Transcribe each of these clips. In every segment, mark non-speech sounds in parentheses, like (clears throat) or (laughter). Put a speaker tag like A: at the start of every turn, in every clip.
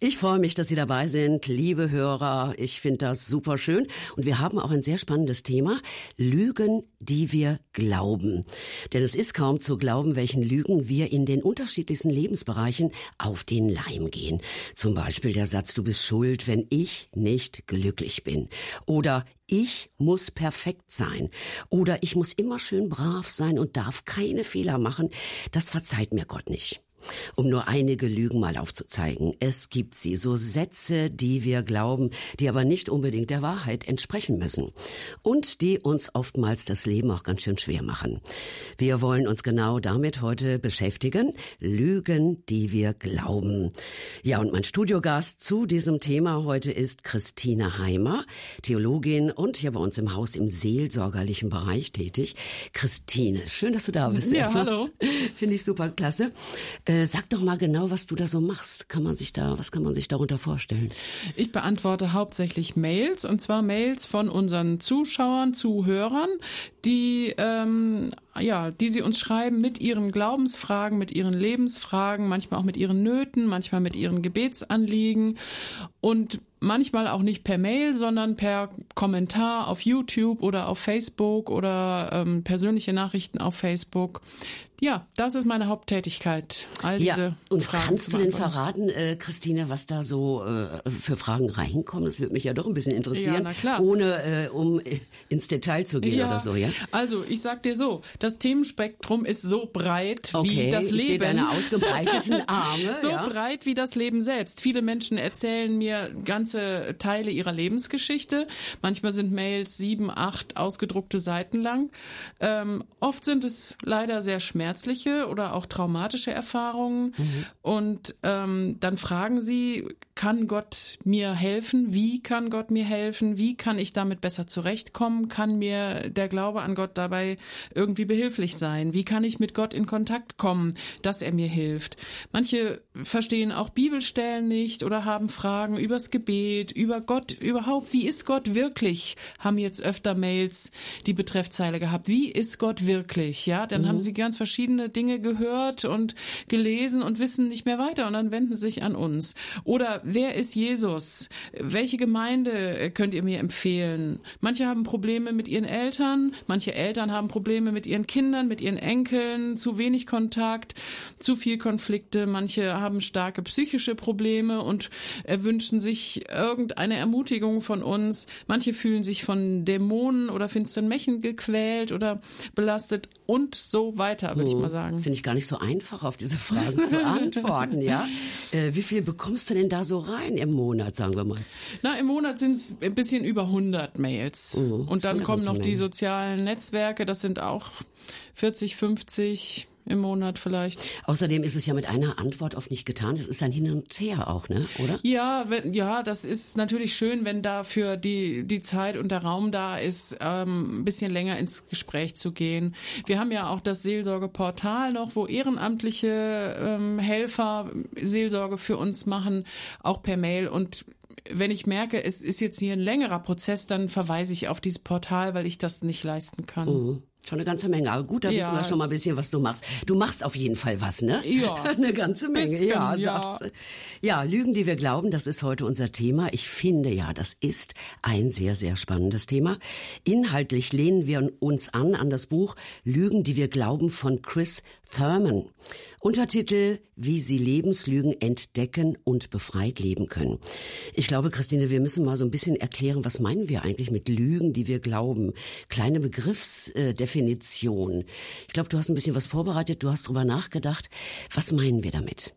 A: Ich freue mich, dass Sie dabei sind, liebe Hörer. Ich finde das super schön. Und wir haben auch ein sehr spannendes Thema. Lügen, die wir glauben. Denn es ist kaum zu glauben, welchen Lügen wir in den unterschiedlichsten Lebensbereichen auf den Leim gehen. Zum Beispiel der Satz, du bist schuld, wenn ich nicht glücklich bin. Oder ich muss perfekt sein. Oder ich muss immer schön brav sein und darf keine Fehler machen. Das verzeiht mir Gott nicht. Um nur einige Lügen mal aufzuzeigen. Es gibt sie, so Sätze, die wir glauben, die aber nicht unbedingt der Wahrheit entsprechen müssen. Und die uns oftmals das Leben auch ganz schön schwer machen. Wir wollen uns genau damit heute beschäftigen. Lügen, die wir glauben. Ja, und mein Studiogast zu diesem Thema heute ist Christine Heimer, Theologin und hier bei uns im Haus im seelsorgerlichen Bereich tätig. Christine, schön, dass du da bist.
B: Ja, hallo.
A: Finde ich super klasse. Äh, sag doch mal genau, was du da so machst. Kann man sich da, was kann man sich darunter vorstellen?
B: Ich beantworte hauptsächlich Mails und zwar Mails von unseren Zuschauern, Zuhörern, die ähm, ja, die sie uns schreiben mit ihren Glaubensfragen, mit ihren Lebensfragen, manchmal auch mit ihren Nöten, manchmal mit ihren Gebetsanliegen und manchmal auch nicht per Mail, sondern per Kommentar auf YouTube oder auf Facebook oder ähm, persönliche Nachrichten auf Facebook. Ja, das ist meine Haupttätigkeit. All diese
A: ja, und
B: Fragen
A: kannst du denn verraten, äh, Christine, was da so äh, für Fragen reinkommen? Das würde mich ja doch ein bisschen interessieren,
B: ja, na klar.
A: ohne äh, um ins Detail zu gehen
B: ja,
A: oder so, ja?
B: Also, ich sag dir so, das Themenspektrum ist so breit
A: okay,
B: wie das
A: ich
B: Leben.
A: Sehe deine ausgebreiteten (laughs) Arme.
B: so
A: ja.
B: breit wie das Leben selbst. Viele Menschen erzählen mir ganze Teile ihrer Lebensgeschichte. Manchmal sind Mails sieben, acht ausgedruckte Seiten lang. Ähm, oft sind es leider sehr schmerzhaft schmerzliche oder auch traumatische Erfahrungen. Mhm. Und ähm, dann fragen sie, kann Gott mir helfen? Wie kann Gott mir helfen? Wie kann ich damit besser zurechtkommen? Kann mir der Glaube an Gott dabei irgendwie behilflich sein? Wie kann ich mit Gott in Kontakt kommen, dass er mir hilft? Manche verstehen auch Bibelstellen nicht oder haben Fragen übers Gebet, über Gott überhaupt. Wie ist Gott wirklich? Haben jetzt öfter Mails die Betreffzeile gehabt. Wie ist Gott wirklich? Ja, dann mhm. haben sie ganz verschiedene verschiedene Dinge gehört und gelesen und wissen nicht mehr weiter und dann wenden sich an uns. Oder wer ist Jesus? Welche Gemeinde könnt ihr mir empfehlen? Manche haben Probleme mit ihren Eltern, manche Eltern haben Probleme mit ihren Kindern, mit ihren Enkeln, zu wenig Kontakt, zu viel Konflikte, manche haben starke psychische Probleme und wünschen sich irgendeine Ermutigung von uns. Manche fühlen sich von Dämonen oder finsteren Mächen gequält oder belastet und so weiter, würde ich mal sagen.
A: Finde ich gar nicht so einfach, auf diese Fragen zu antworten, ja. (laughs) Äh, wie viel bekommst du denn da so rein im Monat, sagen wir mal?
B: Na, im Monat sind es ein bisschen über 100 Mails. Mhm, und dann kommen noch Menge. die sozialen Netzwerke, das sind auch 40, 50 im Monat vielleicht.
A: Außerdem ist es ja mit einer Antwort oft nicht getan. Es ist ein Hin und Her auch, ne? Oder?
B: Ja, wenn, ja, das ist natürlich schön, wenn dafür die die Zeit und der Raum da ist, ähm, ein bisschen länger ins Gespräch zu gehen. Wir haben ja auch das Seelsorgeportal noch, wo ehrenamtliche ähm, Helfer Seelsorge für uns machen, auch per Mail und wenn ich merke, es ist jetzt hier ein längerer Prozess, dann verweise ich auf dieses Portal, weil ich das nicht leisten kann.
A: Mhm. Schon eine ganze Menge. Aber gut, da ja, wissen wir schon mal ein bisschen, was du machst. Du machst auf jeden Fall was, ne?
B: Ja. (laughs)
A: eine ganze Menge,
B: bisschen,
A: ja,
B: ja.
A: sagt sie. Ja, Lügen, die wir glauben, das ist heute unser Thema. Ich finde ja, das ist ein sehr, sehr spannendes Thema. Inhaltlich lehnen wir uns an an das Buch Lügen, die wir glauben von Chris Thurman. Untertitel, wie Sie Lebenslügen entdecken und befreit leben können. Ich glaube, Christine, wir müssen mal so ein bisschen erklären, was meinen wir eigentlich mit Lügen, die wir glauben? Kleine Begriffsdefinition. Ich glaube, du hast ein bisschen was vorbereitet, du hast drüber nachgedacht. Was meinen wir damit?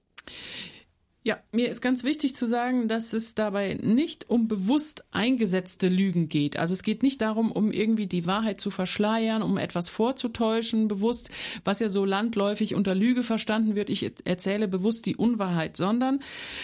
B: Ja, mir ist ganz wichtig zu sagen, dass es dabei nicht um bewusst eingesetzte Lügen geht. Also es geht nicht darum, um irgendwie die Wahrheit zu verschleiern, um etwas vorzutäuschen, bewusst, was ja so landläufig unter Lüge verstanden wird. Ich erzähle bewusst die Unwahrheit, sondern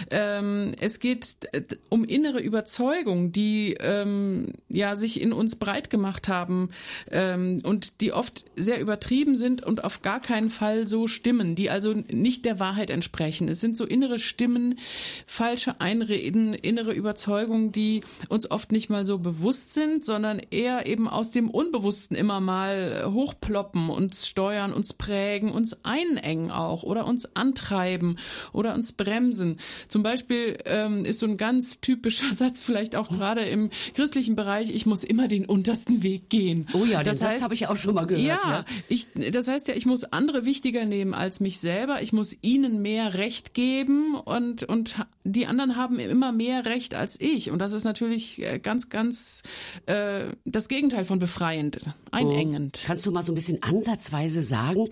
B: ähm, es geht äh, um innere Überzeugungen, die ähm, ja sich in uns breit gemacht haben ähm, und die oft sehr übertrieben sind und auf gar keinen Fall so stimmen, die also nicht der Wahrheit entsprechen. Es sind so innere Stimmen Stimmen, falsche Einreden, innere Überzeugungen, die uns oft nicht mal so bewusst sind, sondern eher eben aus dem Unbewussten immer mal hochploppen, uns steuern, uns prägen, uns einengen auch oder uns antreiben oder uns bremsen. Zum Beispiel ähm, ist so ein ganz typischer (laughs) Satz vielleicht auch gerade im christlichen Bereich, ich muss immer den untersten Weg gehen.
A: Oh ja, das Satz habe ich auch schon mal gehört.
B: Ja, ja, Ich, das heißt ja, ich muss andere wichtiger nehmen als mich selber. Ich muss ihnen mehr Recht geben und, und die anderen haben immer mehr Recht als ich. Und das ist natürlich äh, ganz, ganz äh, das Gegenteil von befreiend, einengend.
A: Oh. Kannst du mal so ein bisschen ansatzweise sagen,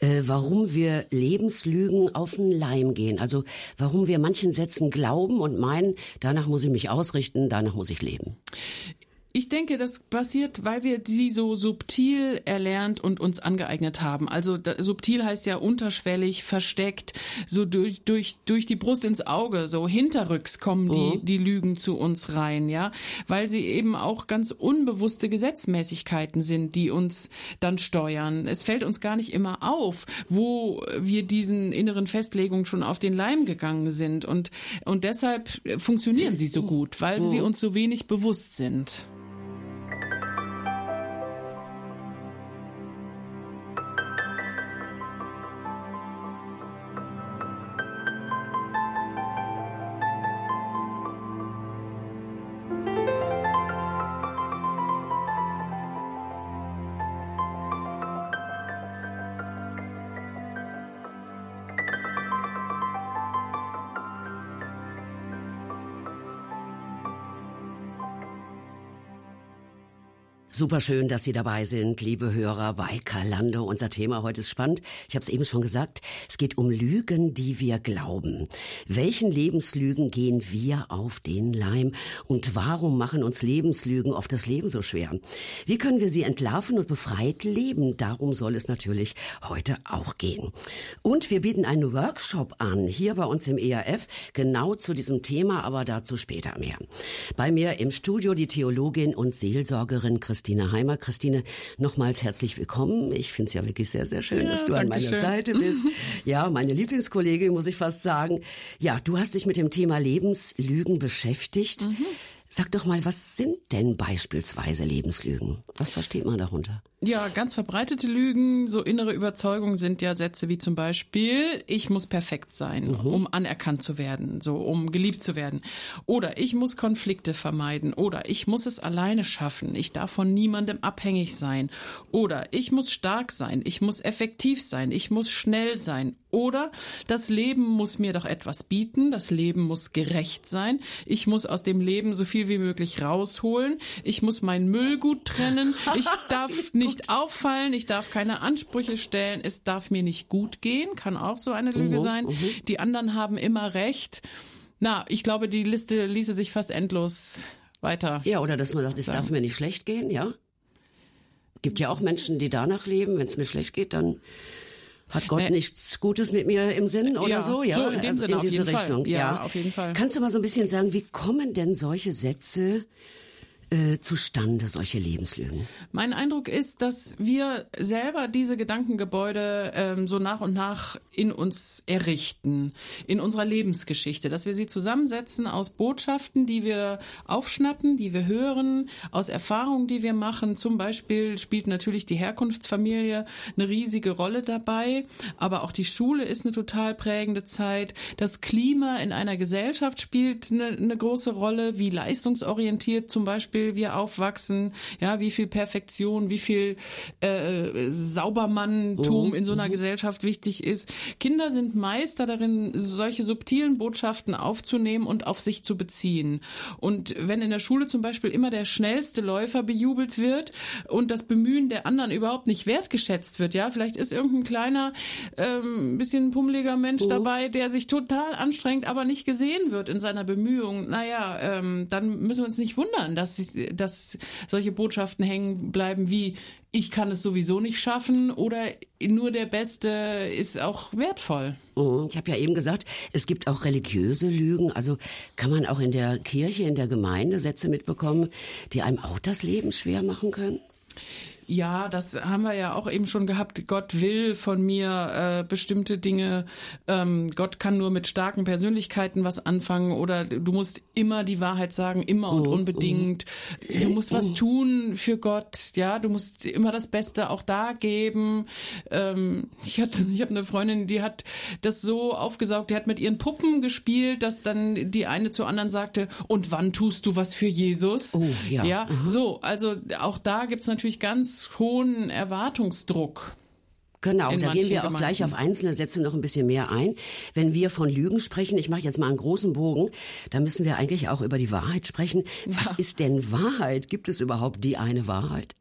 A: äh, warum wir Lebenslügen auf den Leim gehen? Also warum wir manchen Sätzen glauben und meinen, danach muss ich mich ausrichten, danach muss ich leben.
B: Ich denke, das passiert, weil wir sie so subtil erlernt und uns angeeignet haben. Also da, subtil heißt ja unterschwellig, versteckt, so durch, durch, durch die Brust ins Auge, so hinterrücks kommen die, oh. die Lügen zu uns rein, ja. Weil sie eben auch ganz unbewusste Gesetzmäßigkeiten sind, die uns dann steuern. Es fällt uns gar nicht immer auf, wo wir diesen inneren Festlegungen schon auf den Leim gegangen sind. Und, und deshalb funktionieren sie so gut, weil oh. sie uns so wenig bewusst sind.
A: Super schön, dass Sie dabei sind, liebe Hörer bei Kalando. Unser Thema heute ist spannend. Ich habe es eben schon gesagt. Es geht um Lügen, die wir glauben. Welchen Lebenslügen gehen wir auf den Leim? Und warum machen uns Lebenslügen oft das Leben so schwer? Wie können wir sie entlarven und befreit leben? Darum soll es natürlich heute auch gehen. Und wir bieten einen Workshop an, hier bei uns im ERF, genau zu diesem Thema, aber dazu später mehr. Bei mir im Studio die Theologin und Seelsorgerin Christine Christine Heimer. Christine, nochmals herzlich willkommen. Ich finde es ja wirklich sehr, sehr schön, ja, dass du an meiner schön. Seite bist. (laughs) Ja, meine Lieblingskollegin, muss ich fast sagen. Ja, du hast dich mit dem Thema Lebenslügen beschäftigt. Mhm. Sag doch mal, was sind denn beispielsweise Lebenslügen? Was versteht man darunter?
B: Ja, ganz verbreitete Lügen, so innere Überzeugungen sind ja Sätze wie zum Beispiel, ich muss perfekt sein, mhm. um anerkannt zu werden, so um geliebt zu werden. Oder ich muss Konflikte vermeiden. Oder ich muss es alleine schaffen. Ich darf von niemandem abhängig sein. Oder ich muss stark sein. Ich muss effektiv sein. Ich muss schnell sein. Oder das Leben muss mir doch etwas bieten. Das Leben muss gerecht sein. Ich muss aus dem Leben so viel wie möglich rausholen. Ich muss meinen Müll gut trennen. Ich darf (laughs) nicht nicht auffallen, ich darf keine Ansprüche stellen, es darf mir nicht gut gehen, kann auch so eine Lüge uh sein. Uh Die anderen haben immer recht. Na, ich glaube, die Liste ließe sich fast endlos weiter.
A: Ja, oder dass man sagt, es darf mir nicht schlecht gehen, ja. Gibt ja auch Menschen, die danach leben, wenn es mir schlecht geht, dann hat Gott äh, nichts Gutes mit mir im Sinn oder
B: ja,
A: so? Ja,
B: so in, dem also Sinne, in diese Richtung. Ja,
A: ja,
B: auf jeden Fall.
A: Kannst du mal so ein bisschen sagen, wie kommen denn solche Sätze äh, zustande, solche Lebenslügen?
B: Mein Eindruck ist, dass wir selber diese Gedankengebäude ähm, so nach und nach in uns errichten, in unserer Lebensgeschichte, dass wir sie zusammensetzen aus Botschaften, die wir aufschnappen, die wir hören, aus Erfahrungen, die wir machen. Zum Beispiel spielt natürlich die Herkunftsfamilie eine riesige Rolle dabei, aber auch die Schule ist eine total prägende Zeit. Das Klima in einer Gesellschaft spielt eine, eine große Rolle, wie leistungsorientiert zum Beispiel Beispiel wir aufwachsen, ja, wie viel Perfektion, wie viel äh, Saubermanntum oh, in so einer oh. Gesellschaft wichtig ist. Kinder sind Meister darin, solche subtilen Botschaften aufzunehmen und auf sich zu beziehen. Und wenn in der Schule zum Beispiel immer der schnellste Läufer bejubelt wird und das Bemühen der anderen überhaupt nicht wertgeschätzt wird, ja, vielleicht ist irgendein kleiner, ähm, bisschen pummeliger Mensch oh. dabei, der sich total anstrengt, aber nicht gesehen wird in seiner Bemühung. Naja, ähm, dann müssen wir uns nicht wundern, dass dass solche Botschaften hängen bleiben wie ich kann es sowieso nicht schaffen oder nur der Beste ist auch wertvoll.
A: Mhm. Ich habe ja eben gesagt, es gibt auch religiöse Lügen. Also kann man auch in der Kirche, in der Gemeinde Sätze mitbekommen, die einem auch das Leben schwer machen können?
B: Ja, das haben wir ja auch eben schon gehabt. Gott will von mir äh, bestimmte Dinge. Ähm, Gott kann nur mit starken Persönlichkeiten was anfangen oder du musst immer die Wahrheit sagen, immer und oh, unbedingt. Oh. Du musst was tun für Gott. Ja, du musst immer das Beste auch da geben. Ähm, ich hatte, ich habe eine Freundin, die hat das so aufgesaugt. Die hat mit ihren Puppen gespielt, dass dann die eine zur anderen sagte: Und wann tust du was für Jesus?
A: Oh, ja.
B: ja, so. Also auch da gibt's natürlich ganz hohen Erwartungsdruck.
A: Genau, da gehen wir auch gleich auf einzelne Sätze noch ein bisschen mehr ein. Wenn wir von Lügen sprechen, ich mache jetzt mal einen großen Bogen, da müssen wir eigentlich auch über die Wahrheit sprechen. Ja. Was ist denn Wahrheit? Gibt es überhaupt die eine Wahrheit?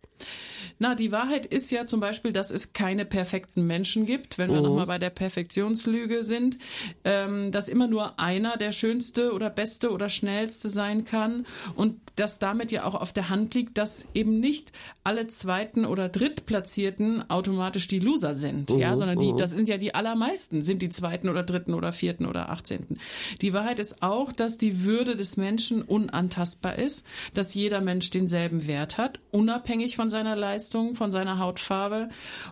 B: Na, die Wahrheit ist ja zum Beispiel, dass es keine perfekten Menschen gibt, wenn wir oh. nochmal bei der Perfektionslüge sind, ähm, dass immer nur einer der schönste oder beste oder schnellste sein kann und dass damit ja auch auf der Hand liegt, dass eben nicht alle zweiten oder drittplatzierten automatisch die Loser sind, oh. ja, sondern die, oh. das sind ja die allermeisten, sind die zweiten oder dritten oder vierten oder achtzehnten. Die Wahrheit ist auch, dass die Würde des Menschen unantastbar ist, dass jeder Mensch denselben Wert hat, unabhängig von seiner Leistung, von seiner Hautfarbe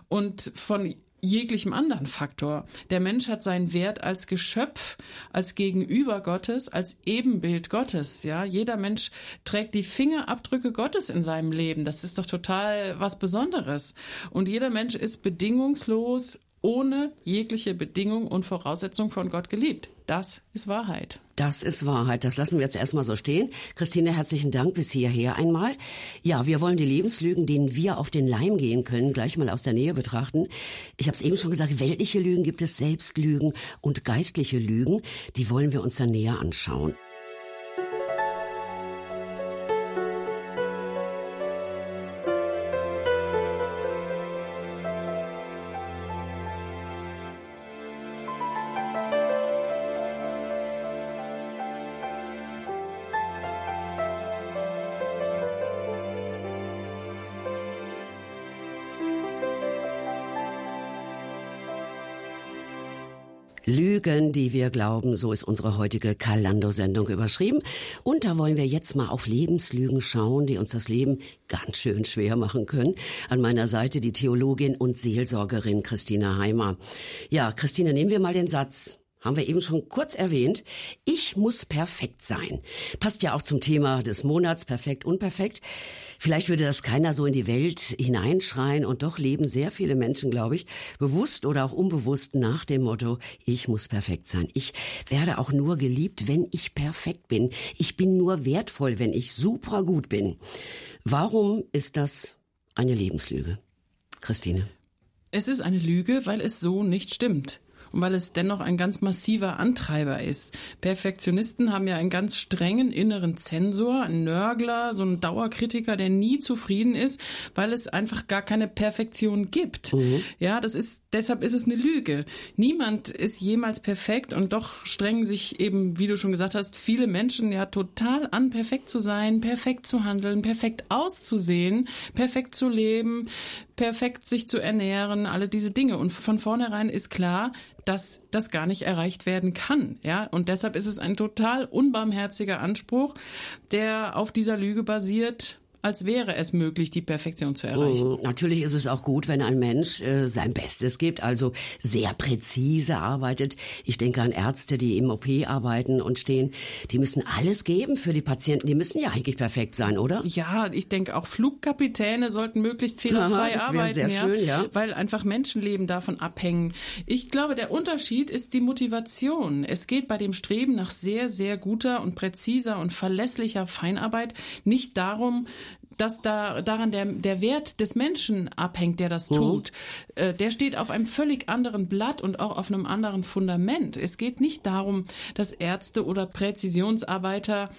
B: und von jeglichem anderen Faktor. Der Mensch hat seinen Wert als Geschöpf, als Gegenüber Gottes, als Ebenbild Gottes. Ja, jeder Mensch trägt die Fingerabdrücke Gottes in seinem Leben. Das ist doch total was Besonderes. Und jeder Mensch ist bedingungslos ohne jegliche Bedingung und Voraussetzung von Gott geliebt. Das ist Wahrheit.
A: Das ist Wahrheit. Das lassen wir jetzt erstmal so stehen. Christine, herzlichen Dank bis hierher einmal. Ja, wir wollen die Lebenslügen, denen wir auf den Leim gehen können, gleich mal aus der Nähe betrachten. Ich habe es eben schon gesagt, weltliche Lügen gibt es, Selbstlügen und geistliche Lügen. Die wollen wir uns dann näher anschauen. Lügen, die wir glauben, so ist unsere heutige Kalando-Sendung überschrieben. Und da wollen wir jetzt mal auf Lebenslügen schauen, die uns das Leben ganz schön schwer machen können. An meiner Seite die Theologin und Seelsorgerin Christine Heimer. Ja, Christine, nehmen wir mal den Satz haben wir eben schon kurz erwähnt. Ich muss perfekt sein. Passt ja auch zum Thema des Monats, perfekt, unperfekt. Vielleicht würde das keiner so in die Welt hineinschreien und doch leben sehr viele Menschen, glaube ich, bewusst oder auch unbewusst nach dem Motto, ich muss perfekt sein. Ich werde auch nur geliebt, wenn ich perfekt bin. Ich bin nur wertvoll, wenn ich super gut bin. Warum ist das eine Lebenslüge? Christine.
B: Es ist eine Lüge, weil es so nicht stimmt und weil es dennoch ein ganz massiver Antreiber ist. Perfektionisten haben ja einen ganz strengen inneren Zensor, einen Nörgler, so einen Dauerkritiker, der nie zufrieden ist, weil es einfach gar keine Perfektion gibt. Mhm. Ja, das ist, deshalb ist es eine Lüge. Niemand ist jemals perfekt und doch strengen sich eben, wie du schon gesagt hast, viele Menschen ja total an, perfekt zu sein, perfekt zu handeln, perfekt auszusehen, perfekt zu leben, perfekt sich zu ernähren, alle diese Dinge. Und von vornherein ist klar, dass das gar nicht erreicht werden kann. Ja, und deshalb ist es ein total unbarmherziger Anspruch, der auf dieser Lüge basiert, als wäre es möglich, die Perfektion zu erreichen.
A: Mhm. Natürlich ist es auch gut, wenn ein Mensch äh, sein Bestes gibt, also sehr präzise arbeitet. Ich denke an Ärzte, die im OP arbeiten und stehen. Die müssen alles geben für die Patienten. Die müssen ja eigentlich perfekt sein, oder?
B: Ja, ich denke auch Flugkapitäne sollten möglichst fehlerfrei ja, arbeiten,
A: sehr
B: ja,
A: schön, ja,
B: weil einfach Menschenleben davon abhängen. Ich glaube, der Unterschied ist die Motivation. Es geht bei dem Streben nach sehr, sehr guter und präziser und verlässlicher Feinarbeit nicht darum, dass da daran der, der Wert des Menschen abhängt, der das mhm. tut. Äh, der steht auf einem völlig anderen Blatt und auch auf einem anderen Fundament. Es geht nicht darum, dass Ärzte oder Präzisionsarbeiter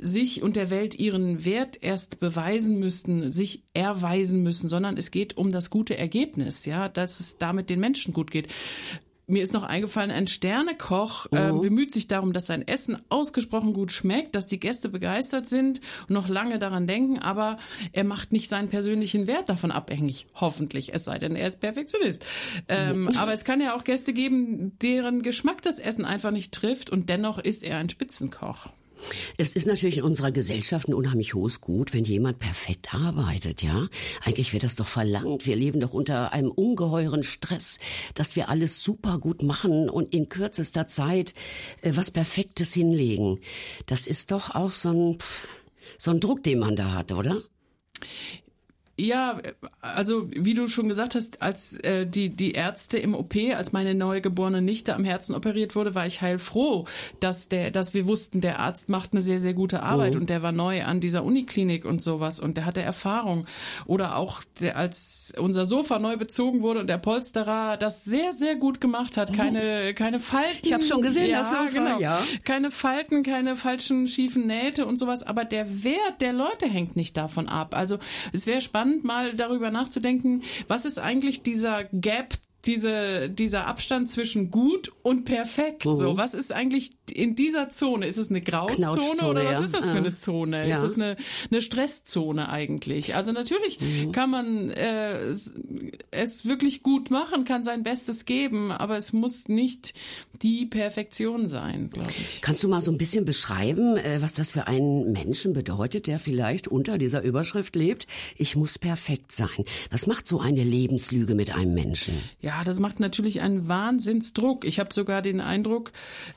B: sich und der Welt ihren Wert erst beweisen müssten, sich erweisen müssen, sondern es geht um das gute Ergebnis, ja, dass es damit den Menschen gut geht mir ist noch eingefallen, ein Sternekoch äh, mhm. bemüht sich darum, dass sein Essen ausgesprochen gut schmeckt, dass die Gäste begeistert sind und noch lange daran denken, aber er macht nicht seinen persönlichen Wert davon abhängig, hoffentlich, es sei denn, er ist Perfektionist. Ähm, mhm. Aber es kann ja auch Gäste geben, deren Geschmack das Essen einfach nicht trifft und dennoch ist er ein Spitzenkoch.
A: Es ist natürlich in unserer Gesellschaft ein unheimlich hohes Gut, wenn jemand perfekt arbeitet, ja? Eigentlich wird das doch verlangt. Wir leben doch unter einem ungeheuren Stress, dass wir alles super gut machen und in kürzester Zeit äh, was Perfektes hinlegen. Das ist doch auch so ein, pff, so ein Druck, den man da hat, oder?
B: Ja, also wie du schon gesagt hast, als äh, die die Ärzte im OP, als meine neugeborene Nichte am Herzen operiert wurde, war ich heilfroh, dass der, dass wir wussten, der Arzt macht eine sehr sehr gute Arbeit mhm. und der war neu an dieser Uniklinik und sowas und der hatte Erfahrung. Oder auch der, als unser Sofa neu bezogen wurde und der Polsterer das sehr sehr gut gemacht hat, keine keine Falten.
A: Ich habe schon gesehen,
B: ja,
A: das Sofa,
B: genau.
A: ja.
B: Keine Falten, keine falschen schiefen Nähte und sowas. Aber der Wert der Leute hängt nicht davon ab. Also es wäre spannend spannend, mal darüber nachzudenken, was ist eigentlich dieser Gap diese, dieser Abstand zwischen gut und perfekt. Mhm. So, was ist eigentlich in dieser Zone? Ist es eine Grauzone oder was ja. ist das für eine Zone? Ja. Ist es eine, eine Stresszone eigentlich? Also natürlich mhm. kann man äh, es wirklich gut machen, kann sein Bestes geben, aber es muss nicht die Perfektion sein, glaube ich.
A: Kannst du mal so ein bisschen beschreiben, äh, was das für einen Menschen bedeutet, der vielleicht unter dieser Überschrift lebt? Ich muss perfekt sein. Was macht so eine Lebenslüge mit einem Menschen?
B: Ja, ja, das macht natürlich einen Wahnsinnsdruck. Ich habe sogar den Eindruck,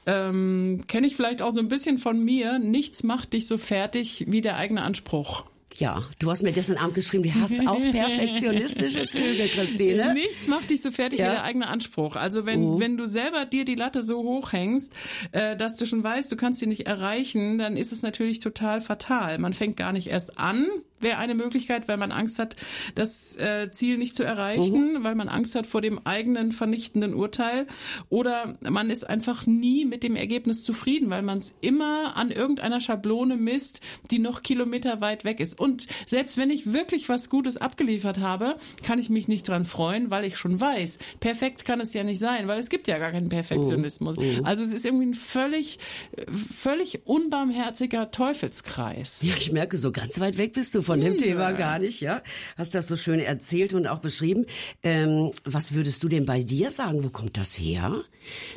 B: ähm, kenne ich vielleicht auch so ein bisschen von mir, nichts macht dich so fertig wie der eigene Anspruch.
A: Ja, du hast mir gestern Abend geschrieben, du hast auch (laughs) perfektionistische Züge, Christine.
B: Nichts macht dich so fertig ja. wie der eigene Anspruch. Also wenn, uh. wenn du selber dir die Latte so hoch hängst, äh, dass du schon weißt, du kannst sie nicht erreichen, dann ist es natürlich total fatal. Man fängt gar nicht erst an, wäre eine Möglichkeit, weil man Angst hat, das äh, Ziel nicht zu erreichen, mhm. weil man Angst hat vor dem eigenen vernichtenden Urteil. Oder man ist einfach nie mit dem Ergebnis zufrieden, weil man es immer an irgendeiner Schablone misst, die noch Kilometer weit weg ist. Und selbst wenn ich wirklich was Gutes abgeliefert habe, kann ich mich nicht dran freuen, weil ich schon weiß, perfekt kann es ja nicht sein, weil es gibt ja gar keinen Perfektionismus. Mhm. Mhm. Also es ist irgendwie ein völlig, völlig unbarmherziger Teufelskreis.
A: Ja, ich merke, so ganz weit weg bist du von von dem Thema gar nicht, ja. Hast das so schön erzählt und auch beschrieben. Ähm, was würdest du denn bei dir sagen? Wo kommt das her?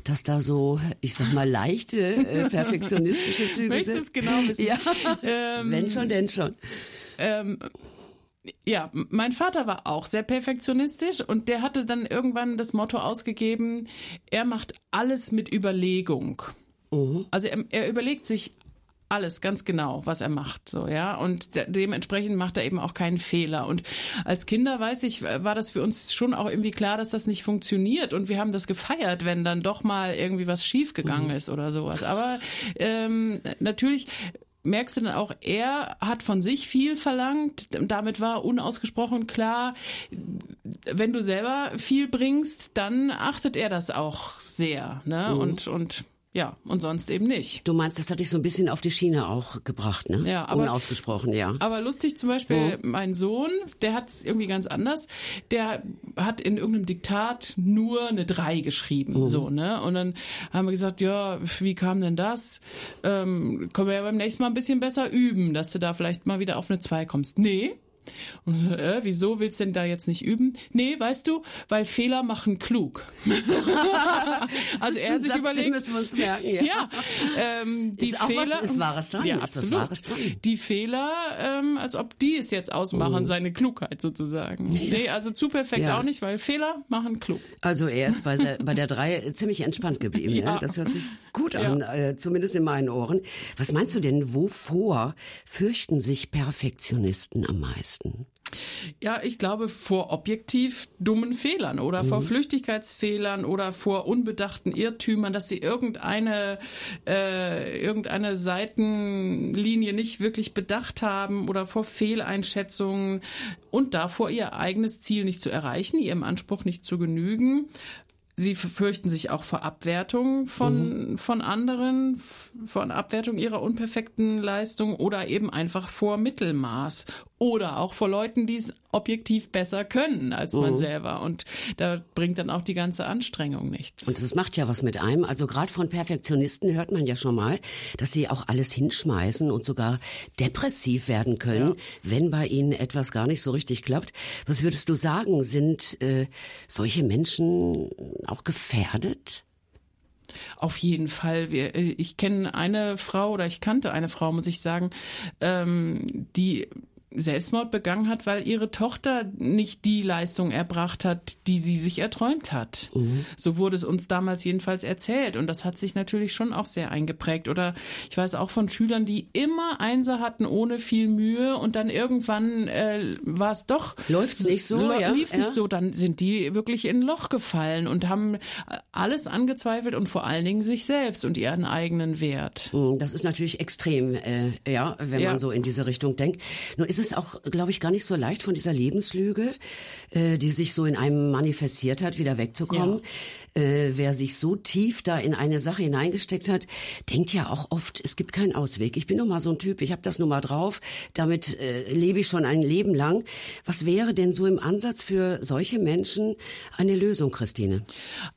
A: Dass da so, ich sag mal, leichte, äh, (laughs) perfektionistische Züge
B: Möchtest
A: sind?
B: es genau wissen?
A: Ja. (laughs) Ähm, Wenn schon, denn schon.
B: Ähm, ja, mein Vater war auch sehr perfektionistisch und der hatte dann irgendwann das Motto ausgegeben, er macht alles mit Überlegung. Mhm. Also er, er, überlegt sich alles ganz genau, was er macht, so, ja. Und de dementsprechend macht er eben auch keinen Fehler. Und als Kinder, weiß ich, war das für uns schon auch irgendwie klar, dass das nicht funktioniert. Und wir haben das gefeiert, wenn dann doch mal irgendwie was schiefgegangen mhm. ist oder sowas. Aber ähm, natürlich merkst du dann auch, er hat von sich viel verlangt. Damit war unausgesprochen klar, wenn du selber viel bringst, dann achtet er das auch sehr. Ne? Mhm. Und, und ja, und sonst eben nicht.
A: Du meinst, das hat dich so ein bisschen auf die Schiene auch gebracht, ne?
B: Ja, aber,
A: Unausgesprochen, ja.
B: Aber lustig zum Beispiel, mhm. mein Sohn, der hat es irgendwie ganz anders. Der hat in irgendeinem Diktat nur eine 3 geschrieben, mhm. so, ne? Und dann haben wir gesagt, ja, wie kam denn das? Ähm, können wir ja beim nächsten Mal ein bisschen besser üben, dass du da vielleicht mal wieder auf eine 2 kommst. Nee, und äh, wieso willst du denn da jetzt nicht üben? Nee, weißt du, weil Fehler machen klug. (laughs) also er hat sich
A: Satz,
B: überlegt,
A: müssen wir uns merken. Ja,
B: ja ähm, die
A: ist
B: Fehler,
A: auch was, ist Wahres dran.
B: Ja,
A: ist
B: absolut.
A: Wahres dran.
B: Die Fehler, ähm, als ob die es jetzt ausmachen, oh. seine Klugheit sozusagen. Ja. Nee, also zu perfekt ja. auch nicht, weil Fehler machen klug.
A: Also er ist bei der, bei der drei ziemlich entspannt geblieben. ja. Ne? Das hört sich gut an, äh, zumindest in meinen Ohren. Was meinst du denn, wovor fürchten sich Perfektionisten am meisten? Meisten?
B: Ja, ich glaube vor objektiv dummen Fehlern oder mhm. vor Flüchtigkeitsfehlern oder vor unbedachten Irrtümern, dass sie irgendeine äh, irgendeine Seitenlinie nicht wirklich bedacht haben oder vor Fehleinschätzungen und davor ihr eigenes Ziel nicht zu erreichen, ihrem Anspruch nicht zu genügen Sie fürchten sich auch vor Abwertung von, mhm. von anderen, von Abwertung ihrer unperfekten Leistung oder eben einfach vor Mittelmaß oder auch vor Leuten, die es objektiv besser können als man mhm. selber. Und da bringt dann auch die ganze Anstrengung nichts.
A: Und das macht ja was mit einem. Also gerade von Perfektionisten hört man ja schon mal, dass sie auch alles hinschmeißen und sogar depressiv werden können, ja. wenn bei ihnen etwas gar nicht so richtig klappt. Was würdest du sagen, sind äh, solche Menschen auch gefährdet?
B: Auf jeden Fall. Wir, äh, ich kenne eine Frau oder ich kannte eine Frau, muss ich sagen, ähm, die Selbstmord begangen hat, weil ihre Tochter nicht die Leistung erbracht hat, die sie sich erträumt hat. Mhm. So wurde es uns damals jedenfalls erzählt. Und das hat sich natürlich schon auch sehr eingeprägt. Oder ich weiß auch von Schülern, die immer Einser hatten ohne viel Mühe und dann irgendwann äh, war es doch.
A: Läuft es nicht so?
B: Ja, lief es ja. nicht so, dann sind die wirklich in ein Loch gefallen und haben alles angezweifelt und vor allen Dingen sich selbst und ihren eigenen Wert.
A: Mhm, das ist natürlich extrem, äh, ja, wenn ja. man so in diese Richtung denkt. Nur ist es ist auch, glaube ich, gar nicht so leicht von dieser Lebenslüge, äh, die sich so in einem manifestiert hat, wieder wegzukommen. Ja äh, wer sich so tief da in eine Sache hineingesteckt hat, denkt ja auch oft, es gibt keinen Ausweg. Ich bin nun mal so ein Typ, ich habe das nun mal drauf, damit äh, lebe ich schon ein Leben lang. Was wäre denn so im Ansatz für solche Menschen eine Lösung, Christine?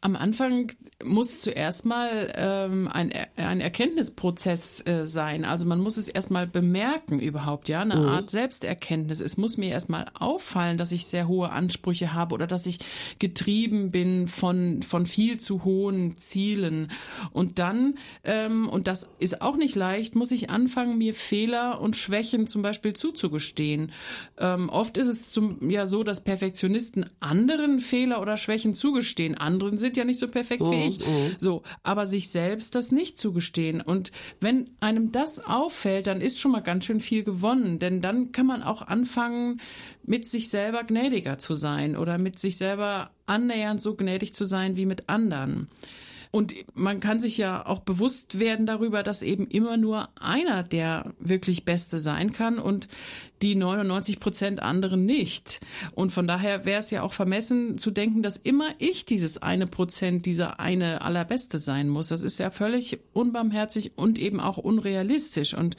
B: Am Anfang muss zuerst mal ähm, ein, ein Erkenntnisprozess äh, sein. Also man muss es erstmal bemerken überhaupt, ja, eine mhm. Art Selbsterkenntnis. Es muss mir erstmal auffallen, dass ich sehr hohe Ansprüche habe oder dass ich getrieben bin von, von viel zu hohen Zielen. Und dann, ähm, und das ist auch nicht leicht, muss ich anfangen, mir Fehler und Schwächen zum Beispiel zuzugestehen. Ähm, oft ist es zum, ja so, dass Perfektionisten anderen Fehler oder Schwächen zugestehen. Anderen sind ja nicht so perfekt oh, wie ich. Oh. So, aber sich selbst das nicht zugestehen. Und wenn einem das auffällt, dann ist schon mal ganz schön viel gewonnen. Denn dann kann man auch anfangen, mit sich selber gnädiger zu sein oder mit sich selber annähernd so gnädig zu sein wie mit anderen. Und man kann sich ja auch bewusst werden darüber, dass eben immer nur einer der wirklich Beste sein kann und die 99 Prozent anderen nicht. Und von daher wäre es ja auch vermessen zu denken, dass immer ich dieses eine Prozent, dieser eine Allerbeste sein muss. Das ist ja völlig unbarmherzig und eben auch unrealistisch. Und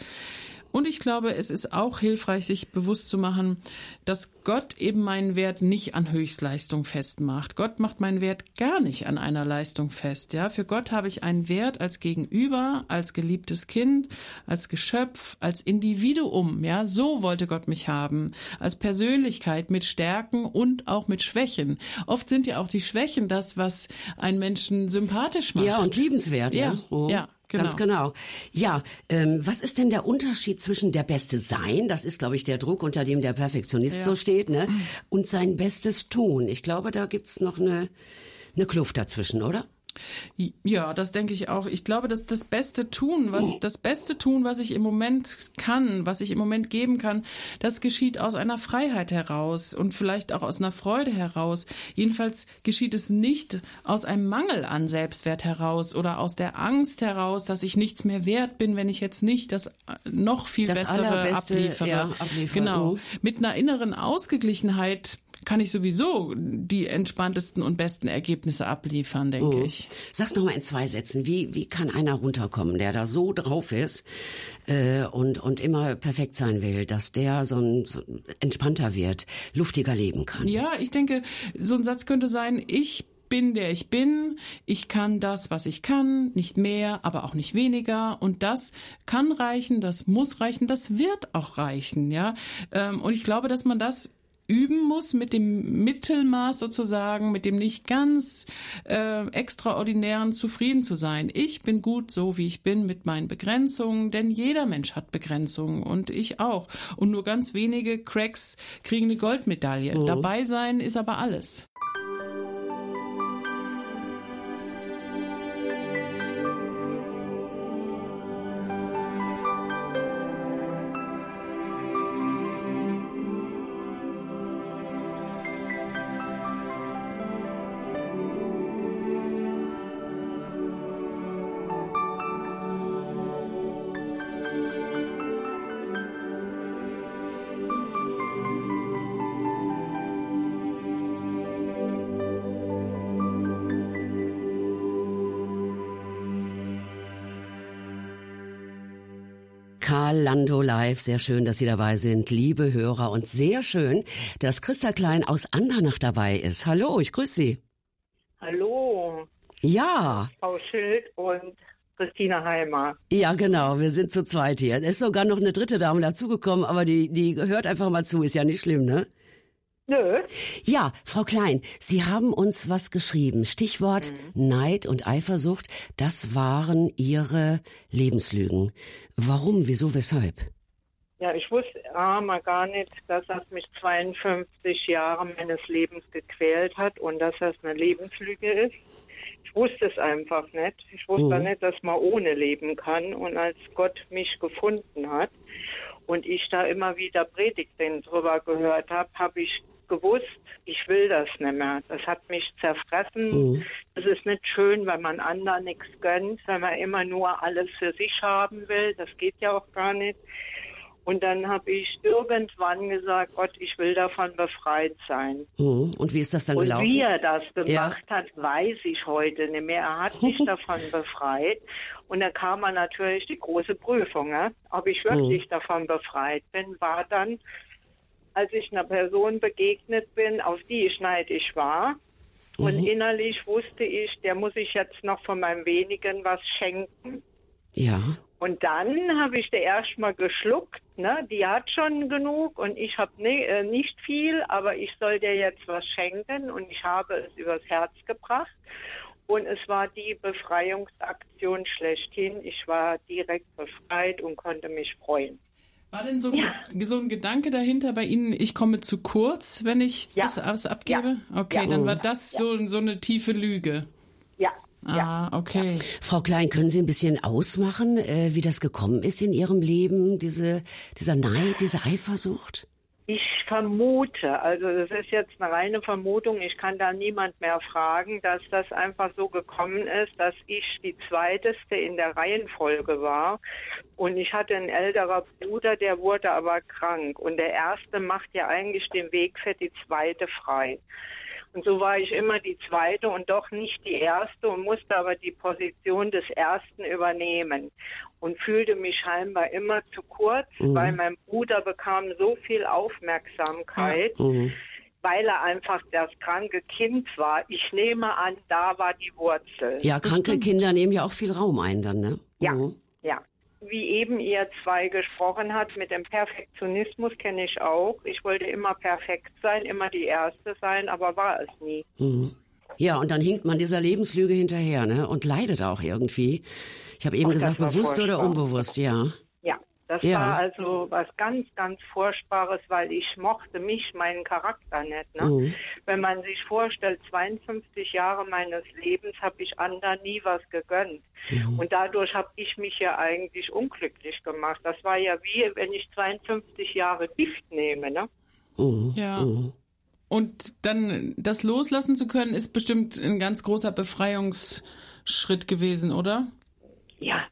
B: und ich glaube, es ist auch hilfreich, sich bewusst zu machen, dass Gott eben meinen Wert nicht an Höchstleistung festmacht. Gott macht meinen Wert gar nicht an einer Leistung fest. Ja, für Gott habe ich einen Wert als Gegenüber, als geliebtes Kind, als Geschöpf, als Individuum. Ja, so wollte Gott mich haben. Als Persönlichkeit mit Stärken und auch mit Schwächen. Oft sind ja auch die Schwächen das, was einen Menschen sympathisch macht.
A: Ja, und liebenswert.
B: Ja, ja. Oh. ja.
A: Genau. Ganz genau. Ja, ähm, was ist denn der Unterschied zwischen der Beste Sein, das ist, glaube ich, der Druck, unter dem der Perfektionist ja. so steht, ne, und sein Bestes Tun? Ich glaube, da gibt's noch eine, eine Kluft dazwischen, oder?
B: Ja, das denke ich auch. Ich glaube, dass das Beste tun, was das Beste tun, was ich im Moment kann, was ich im Moment geben kann, das geschieht aus einer Freiheit heraus und vielleicht auch aus einer Freude heraus. Jedenfalls geschieht es nicht aus einem Mangel an Selbstwert heraus oder aus der Angst heraus, dass ich nichts mehr wert bin, wenn ich jetzt nicht das noch viel das bessere abliefere. Ja, abliefere. Genau. Mhm. Mit einer inneren Ausgeglichenheit kann ich sowieso die entspanntesten und besten Ergebnisse abliefern, denke oh. ich.
A: Sag's noch mal in zwei Sätzen. Wie, wie kann einer runterkommen, der da so drauf ist äh, und, und immer perfekt sein will, dass der so ein so entspannter wird, luftiger leben kann?
B: Ja, ich denke, so ein Satz könnte sein, ich bin der ich bin, ich kann das, was ich kann, nicht mehr, aber auch nicht weniger und das kann reichen, das muss reichen, das wird auch reichen, ja. Ähm, und ich glaube, dass man das üben muss, mit dem Mittelmaß sozusagen, mit dem nicht ganz äh, extraordinären zufrieden zu sein. Ich bin gut so, wie ich bin, mit meinen Begrenzungen, denn jeder Mensch hat Begrenzungen und ich auch. Und nur ganz wenige Cracks kriegen eine Goldmedaille. Oh. Dabei sein ist aber alles.
A: Karl Lando live. Sehr schön, dass Sie dabei sind, liebe Hörer. Und sehr schön, dass Christa Klein aus Andernach dabei ist. Hallo, ich grüße Sie.
C: Hallo.
A: Ja.
C: Frau Schild und Christina Heimer.
A: Ja, genau. Wir sind zu zweit hier. Es ist sogar noch eine dritte Dame dazugekommen, aber die, die hört einfach mal zu. Ist ja nicht schlimm, ne?
C: Nö.
A: Ja, Frau Klein, Sie haben uns was geschrieben. Stichwort mhm. Neid und Eifersucht, das waren Ihre Lebenslügen. Warum, wieso, weshalb?
C: Ja, ich wusste ah, mal gar nicht, dass das mich 52 Jahre meines Lebens gequält hat und dass das eine Lebenslüge ist. Ich wusste es einfach nicht. Ich wusste mhm. nicht, dass man ohne leben kann. Und als Gott mich gefunden hat und ich da immer wieder Predigten drüber gehört habe, habe ich gewusst, ich will das nicht mehr. Das hat mich zerfressen. Mhm. Das ist nicht schön, wenn man anderen nichts gönnt, wenn man immer nur alles für sich haben will. Das geht ja auch gar nicht. Und dann habe ich irgendwann gesagt, Gott, ich will davon befreit sein.
A: Mhm. Und wie ist das dann gelaufen?
C: Und wie er das gemacht ja. hat, weiß ich heute nicht mehr. Er hat mich (laughs) davon befreit. Und dann kam man natürlich die große Prüfung, ne? ob ich wirklich mhm. davon befreit bin, war dann, als ich einer Person begegnet bin, auf die ich neidisch war. Mhm. Und innerlich wusste ich, der muss ich jetzt noch von meinem wenigen was schenken.
A: Ja.
C: Und dann habe ich der erstmal geschluckt, ne? Die hat schon genug und ich habe ne, äh, nicht viel, aber ich soll dir jetzt was schenken und ich habe es übers Herz gebracht. Und es war die Befreiungsaktion schlechthin. Ich war direkt befreit und konnte mich freuen.
B: War denn so, ja. so ein Gedanke dahinter bei Ihnen, ich komme zu kurz, wenn ich ja. was, was, abgebe? Ja. Okay, dann war das so, so eine tiefe Lüge.
C: Ja,
B: Ah, okay. Ja.
A: Frau Klein, können Sie ein bisschen ausmachen, äh, wie das gekommen ist in Ihrem Leben, diese, dieser Neid, diese Eifersucht?
C: Ich vermute, also das ist jetzt eine reine Vermutung, ich kann da niemand mehr fragen, dass das einfach so gekommen ist, dass ich die zweiteste in der Reihenfolge war. Und ich hatte einen älterer Bruder, der wurde aber krank. Und der erste macht ja eigentlich den Weg für die zweite frei. Und so war ich immer die zweite und doch nicht die erste und musste aber die Position des ersten übernehmen und fühlte mich scheinbar immer zu kurz, mhm. weil mein Bruder bekam so viel Aufmerksamkeit. Mhm. Weil er einfach das kranke Kind war. Ich nehme an, da war die Wurzel.
A: Ja, kranke Bestimmt. Kinder nehmen ja auch viel Raum ein dann, ne?
C: Ja, mhm. ja wie eben ihr zwei gesprochen hat, mit dem Perfektionismus kenne ich auch. Ich wollte immer perfekt sein, immer die Erste sein, aber war es nie.
A: Mhm. Ja, und dann hinkt man dieser Lebenslüge hinterher, ne? Und leidet auch irgendwie. Ich habe eben Ach, gesagt, bewusst furchtbar. oder unbewusst, ja.
C: Das ja. war also was ganz, ganz Furchtbares, weil ich mochte mich, meinen Charakter nicht. Ne? Mhm. Wenn man sich vorstellt, 52 Jahre meines Lebens habe ich anderen nie was gegönnt. Mhm. Und dadurch habe ich mich ja eigentlich unglücklich gemacht. Das war ja wie, wenn ich 52 Jahre Gift nehme. Ne?
B: Mhm. Ja. Mhm. Und dann das loslassen zu können, ist bestimmt ein ganz großer Befreiungsschritt gewesen, oder?
C: Ja,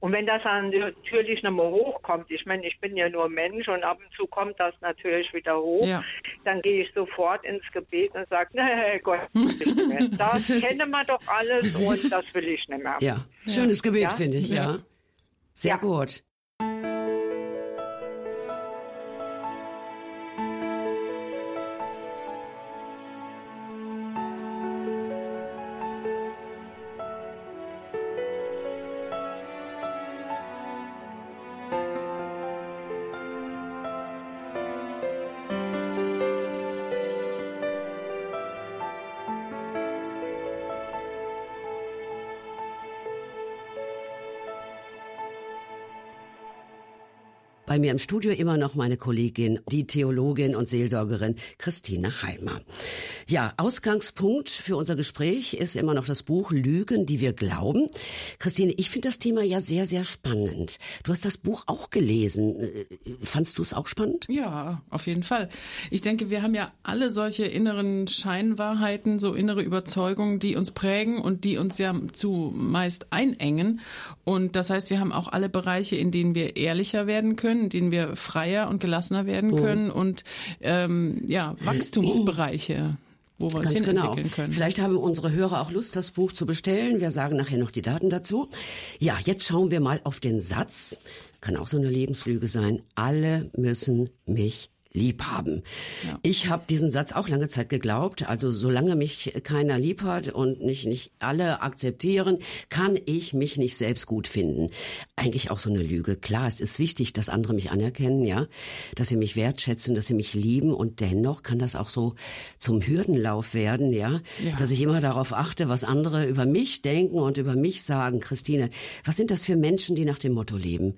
C: und wenn das dann natürlich nochmal hochkommt, ich meine, ich bin ja nur Mensch und ab und zu kommt das natürlich wieder hoch, ja. dann gehe ich sofort ins Gebet und sage, (laughs) nee, Gott, das (laughs) kennen wir doch alles und das will ich nicht mehr.
A: Ja, schönes Gebet, ja? finde ich, ja. Sehr gut. Bei mir im Studio immer noch meine Kollegin, die Theologin und Seelsorgerin Christine Heimer. Ja, Ausgangspunkt für unser Gespräch ist immer noch das Buch Lügen, die wir glauben. Christine, ich finde das Thema ja sehr, sehr spannend. Du hast das Buch auch gelesen. Äh, fandst du es auch spannend?
B: Ja, auf jeden Fall. Ich denke, wir haben ja alle solche inneren Scheinwahrheiten, so innere Überzeugungen, die uns prägen und die uns ja zu meist einengen. Und das heißt, wir haben auch alle Bereiche, in denen wir ehrlicher werden können, in denen wir freier und gelassener werden oh. können und ähm, ja, (clears throat) Wachstumsbereiche wo wir uns Ganz genau. hinentwickeln genau. können.
A: Vielleicht haben unsere Hörer auch Lust, das Buch zu bestellen. Wir sagen nachher noch die Daten dazu. Ja, jetzt schauen wir mal auf den Satz. Kann auch so eine Lebenslüge sein. Alle müssen mich lieb haben. Ja. Ich habe diesen Satz auch lange Zeit geglaubt. Also solange mich keiner lieb hat und nicht, nicht alle akzeptieren, kann ich mich nicht selbst gut finden. Eigentlich auch so eine Lüge. Klar, es ist wichtig, dass andere mich anerkennen, ja, dass sie mich wertschätzen, dass sie mich lieben und dennoch kann das auch so zum Hürdenlauf werden, ja, ja. dass ich immer darauf achte, was andere über mich denken und über mich sagen. Christine, was sind das für Menschen, die nach dem Motto leben?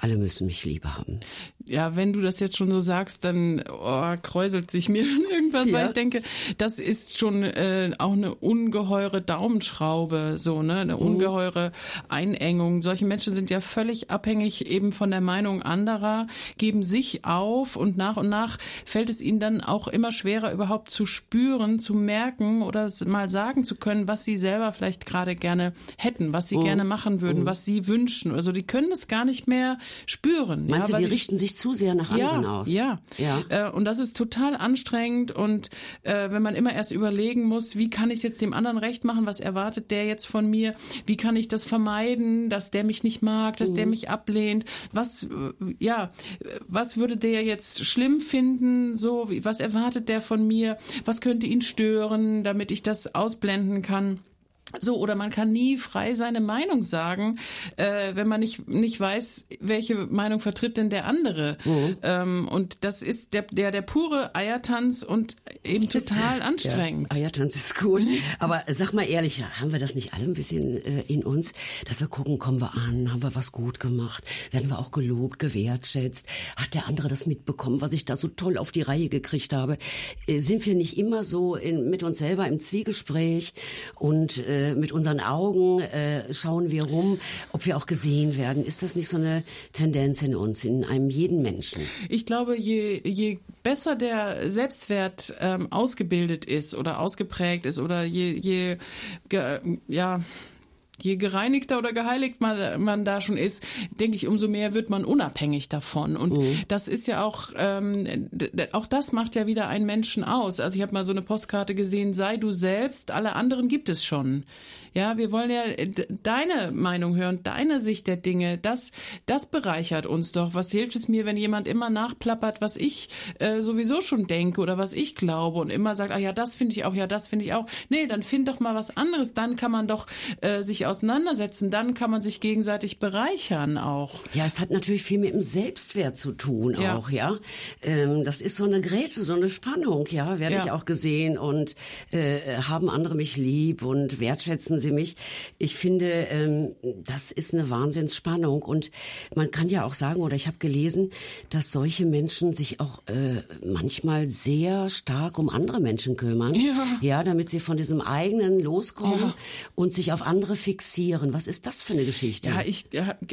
A: Alle müssen mich lieb haben.
B: Ja, wenn du das jetzt schon so sagst, dann oh, kräuselt sich mir (laughs) schon irgendwas, ja. weil ich denke, das ist schon äh, auch eine ungeheure Daumenschraube, so ne, eine mhm. ungeheure Einengung. Solche Menschen sind ja völlig abhängig eben von der Meinung anderer, geben sich auf und nach und nach fällt es ihnen dann auch immer schwerer überhaupt zu spüren, zu merken oder mal sagen zu können, was sie selber vielleicht gerade gerne hätten, was sie mhm. gerne machen würden, mhm. was sie wünschen. Also die können es gar nicht mehr spüren.
A: Meinst
B: ja,
A: du, die richten sich zu sehr nach anderen
B: ja,
A: aus?
B: Ja, ja. Äh, und das ist total anstrengend und äh, wenn man immer erst überlegen muss, wie kann ich es jetzt dem anderen recht machen, was erwartet der jetzt von mir, wie kann ich das vermeiden, dass der mich nicht mag, dass mhm. der mich ablehnt, was, äh, ja, was würde der jetzt schlimm finden, so, was erwartet der von mir, was könnte ihn stören, damit ich das ausblenden kann. So, oder man kann nie frei seine Meinung sagen, äh, wenn man nicht, nicht weiß, welche Meinung vertritt denn der andere. Mhm. Ähm, und das ist der, der, der pure Eiertanz und eben total anstrengend.
A: Ja, Eiertanz ist gut. Aber sag mal ehrlich, haben wir das nicht alle ein bisschen äh, in uns, dass wir gucken, kommen wir an, haben wir was gut gemacht, werden wir auch gelobt, gewertschätzt, hat der andere das mitbekommen, was ich da so toll auf die Reihe gekriegt habe? Äh, sind wir nicht immer so in, mit uns selber im Zwiegespräch und äh, äh, mit unseren Augen äh, schauen wir rum, ob wir auch gesehen werden. Ist das nicht so eine Tendenz in uns, in einem jeden Menschen?
B: Ich glaube, je, je besser der Selbstwert ähm, ausgebildet ist oder ausgeprägt ist oder je, je ja, je gereinigter oder geheiligt man, man da schon ist, denke ich, umso mehr wird man unabhängig davon. Und mhm. das ist ja auch, ähm, auch das macht ja wieder einen Menschen aus. Also ich habe mal so eine Postkarte gesehen, sei du selbst, alle anderen gibt es schon. Ja, wir wollen ja äh, deine Meinung hören, deine Sicht der Dinge. Das, das bereichert uns doch. Was hilft es mir, wenn jemand immer nachplappert, was ich äh, sowieso schon denke oder was ich glaube und immer sagt, ah ja, das finde ich auch, ja, das finde ich auch. Nee, dann find doch mal was anderes. Dann kann man doch äh, sich auseinandersetzen. Dann kann man sich gegenseitig bereichern auch.
A: Ja, es hat natürlich viel mit dem Selbstwert zu tun ja. auch, ja. Ähm, das ist so eine Grätsche, so eine Spannung, ja, werde ja. ich auch gesehen und äh, haben andere mich lieb und wertschätzen sie mich. Ich finde, ähm, das ist eine Wahnsinnsspannung und man kann ja auch sagen, oder ich habe gelesen, dass solche Menschen sich auch äh, manchmal sehr stark um andere Menschen kümmern. Ja. ja, damit sie von diesem eigenen loskommen ja. und sich auf andere fixieren. Was ist das für eine Geschichte?
B: Ja, ich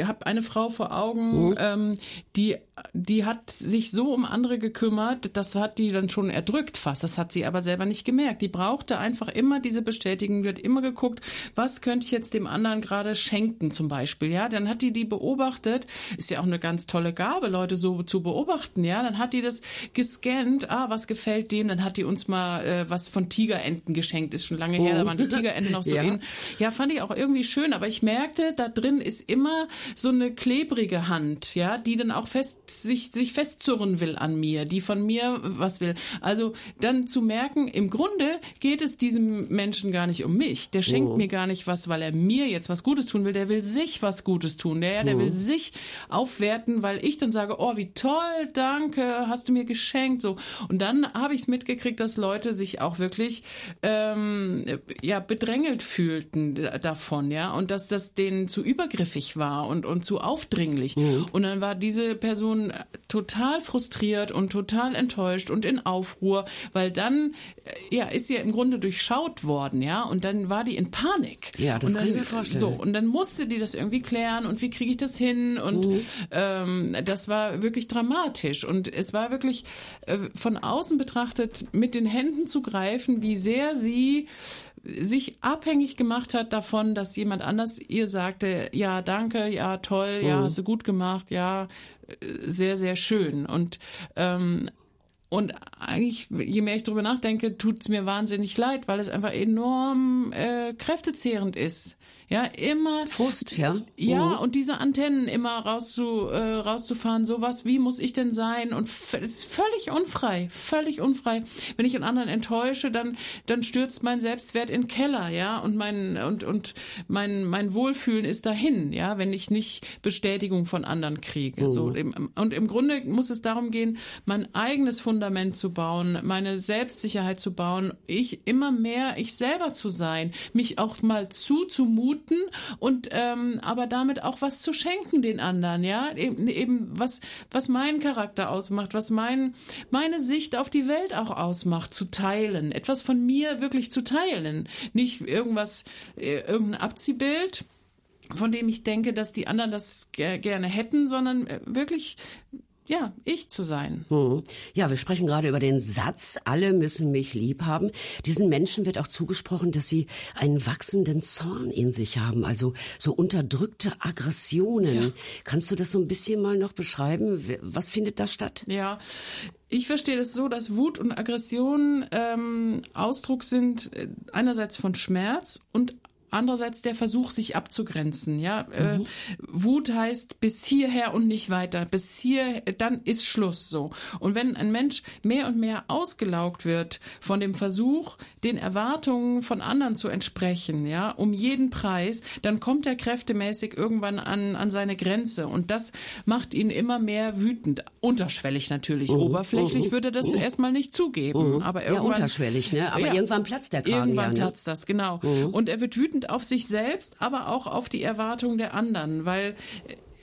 B: habe eine Frau vor Augen, mhm. ähm, die die hat sich so um andere gekümmert, das hat die dann schon erdrückt fast. Das hat sie aber selber nicht gemerkt. Die brauchte einfach immer diese Bestätigung. Die hat immer geguckt, was könnte ich jetzt dem anderen gerade schenken zum Beispiel. Ja, dann hat die die beobachtet. Ist ja auch eine ganz tolle Gabe, Leute so zu beobachten. Ja, dann hat die das gescannt. Ah, was gefällt dem? Dann hat die uns mal äh, was von Tigerenten geschenkt. Ist schon lange her. Da waren die oh. Tigerenten noch so (laughs) ja. in. Ja, fand ich auch irgendwie schön. Aber ich merkte, da drin ist immer so eine klebrige Hand. Ja, die dann auch fest sich, sich festzurren will an mir, die von mir was will. Also dann zu merken, im Grunde geht es diesem Menschen gar nicht um mich. Der schenkt oh. mir gar nicht was, weil er mir jetzt was Gutes tun will. Der will sich was Gutes tun. Der, der oh. will sich aufwerten, weil ich dann sage, oh, wie toll, danke, hast du mir geschenkt. So. Und dann habe ich es mitgekriegt, dass Leute sich auch wirklich ähm, ja, bedrängelt fühlten davon, ja, und dass das denen zu übergriffig war und, und zu aufdringlich. Oh. Und dann war diese Person Person total frustriert und total enttäuscht und in Aufruhr, weil dann äh, ja ist sie ja im Grunde durchschaut worden, ja, und dann war die in Panik.
A: Ja, das
B: dann,
A: kann ich mir vorstellen.
B: So und dann musste die das irgendwie klären und wie kriege ich das hin und mhm. ähm, das war wirklich dramatisch und es war wirklich äh, von außen betrachtet mit den Händen zu greifen, wie sehr sie sich abhängig gemacht hat davon, dass jemand anders ihr sagte, ja, danke, ja, toll, ja, mhm. hast du gut gemacht, ja, sehr, sehr schön. Und ähm, und eigentlich, je mehr ich darüber nachdenke, tut es mir wahnsinnig leid, weil es einfach enorm äh, kräftezehrend ist. Ja, immer.
A: Frust, ja.
B: Ja,
A: Mhm.
B: und diese Antennen immer rauszu, äh, rauszufahren, sowas, wie muss ich denn sein? Und es ist völlig unfrei, völlig unfrei. Wenn ich einen anderen enttäusche, dann, dann stürzt mein Selbstwert in den Keller, ja, und mein, und, und mein, mein Wohlfühlen ist dahin, ja, wenn ich nicht Bestätigung von anderen kriege. So, im- und im Grunde muss es darum gehen, mein eigenes Fundament zu bauen, meine Selbstsicherheit zu bauen, ich immer mehr ich selber zu sein, mich auch mal zuzumuten und ähm, aber damit auch was zu schenken den anderen, ja, eben, eben was was meinen Charakter ausmacht, was mein meine Sicht auf die Welt auch ausmacht, zu teilen, etwas von mir wirklich zu teilen, nicht irgendwas äh, irgendein Abziehbild von dem ich denke, dass die anderen das ger gerne hätten, sondern äh, wirklich, ja, ich zu sein.
A: Mhm. Ja, wir sprechen gerade über den Satz, alle müssen mich lieb haben. Diesen Menschen wird auch zugesprochen, dass sie einen wachsenden Zorn in sich haben, also so unterdrückte Aggressionen. Kannst du das so ein bisschen mal noch beschreiben? Was findet da statt?
B: Ja, ich verstehe das so, dass Wut und Aggression ähm, Ausdruck sind äh, einerseits von Schmerz und andererseits der Versuch, sich abzugrenzen. Ja, äh, Wut heißt bis hierher und nicht weiter. Bis hier, dann ist Schluss so. Und wenn ein Mensch mehr und mehr ausgelaugt wird von dem Versuch, den Erwartungen von anderen zu entsprechen, ja, um jeden Preis, dann kommt er kräftemäßig irgendwann an, an seine Grenze. Und das macht ihn immer mehr wütend. Unterschwellig natürlich. Oberflächlich würde er das erstmal nicht zugeben. Aber
A: Ja,
B: irgendwann,
A: unterschwellig, ne? Aber
B: Ja.
A: irgendwann platzt der Kragen
B: Irgendwann
A: ja, ne?
B: platzt das, genau. Und er wird wütend auf sich selbst, aber auch auf die Erwartungen der anderen, weil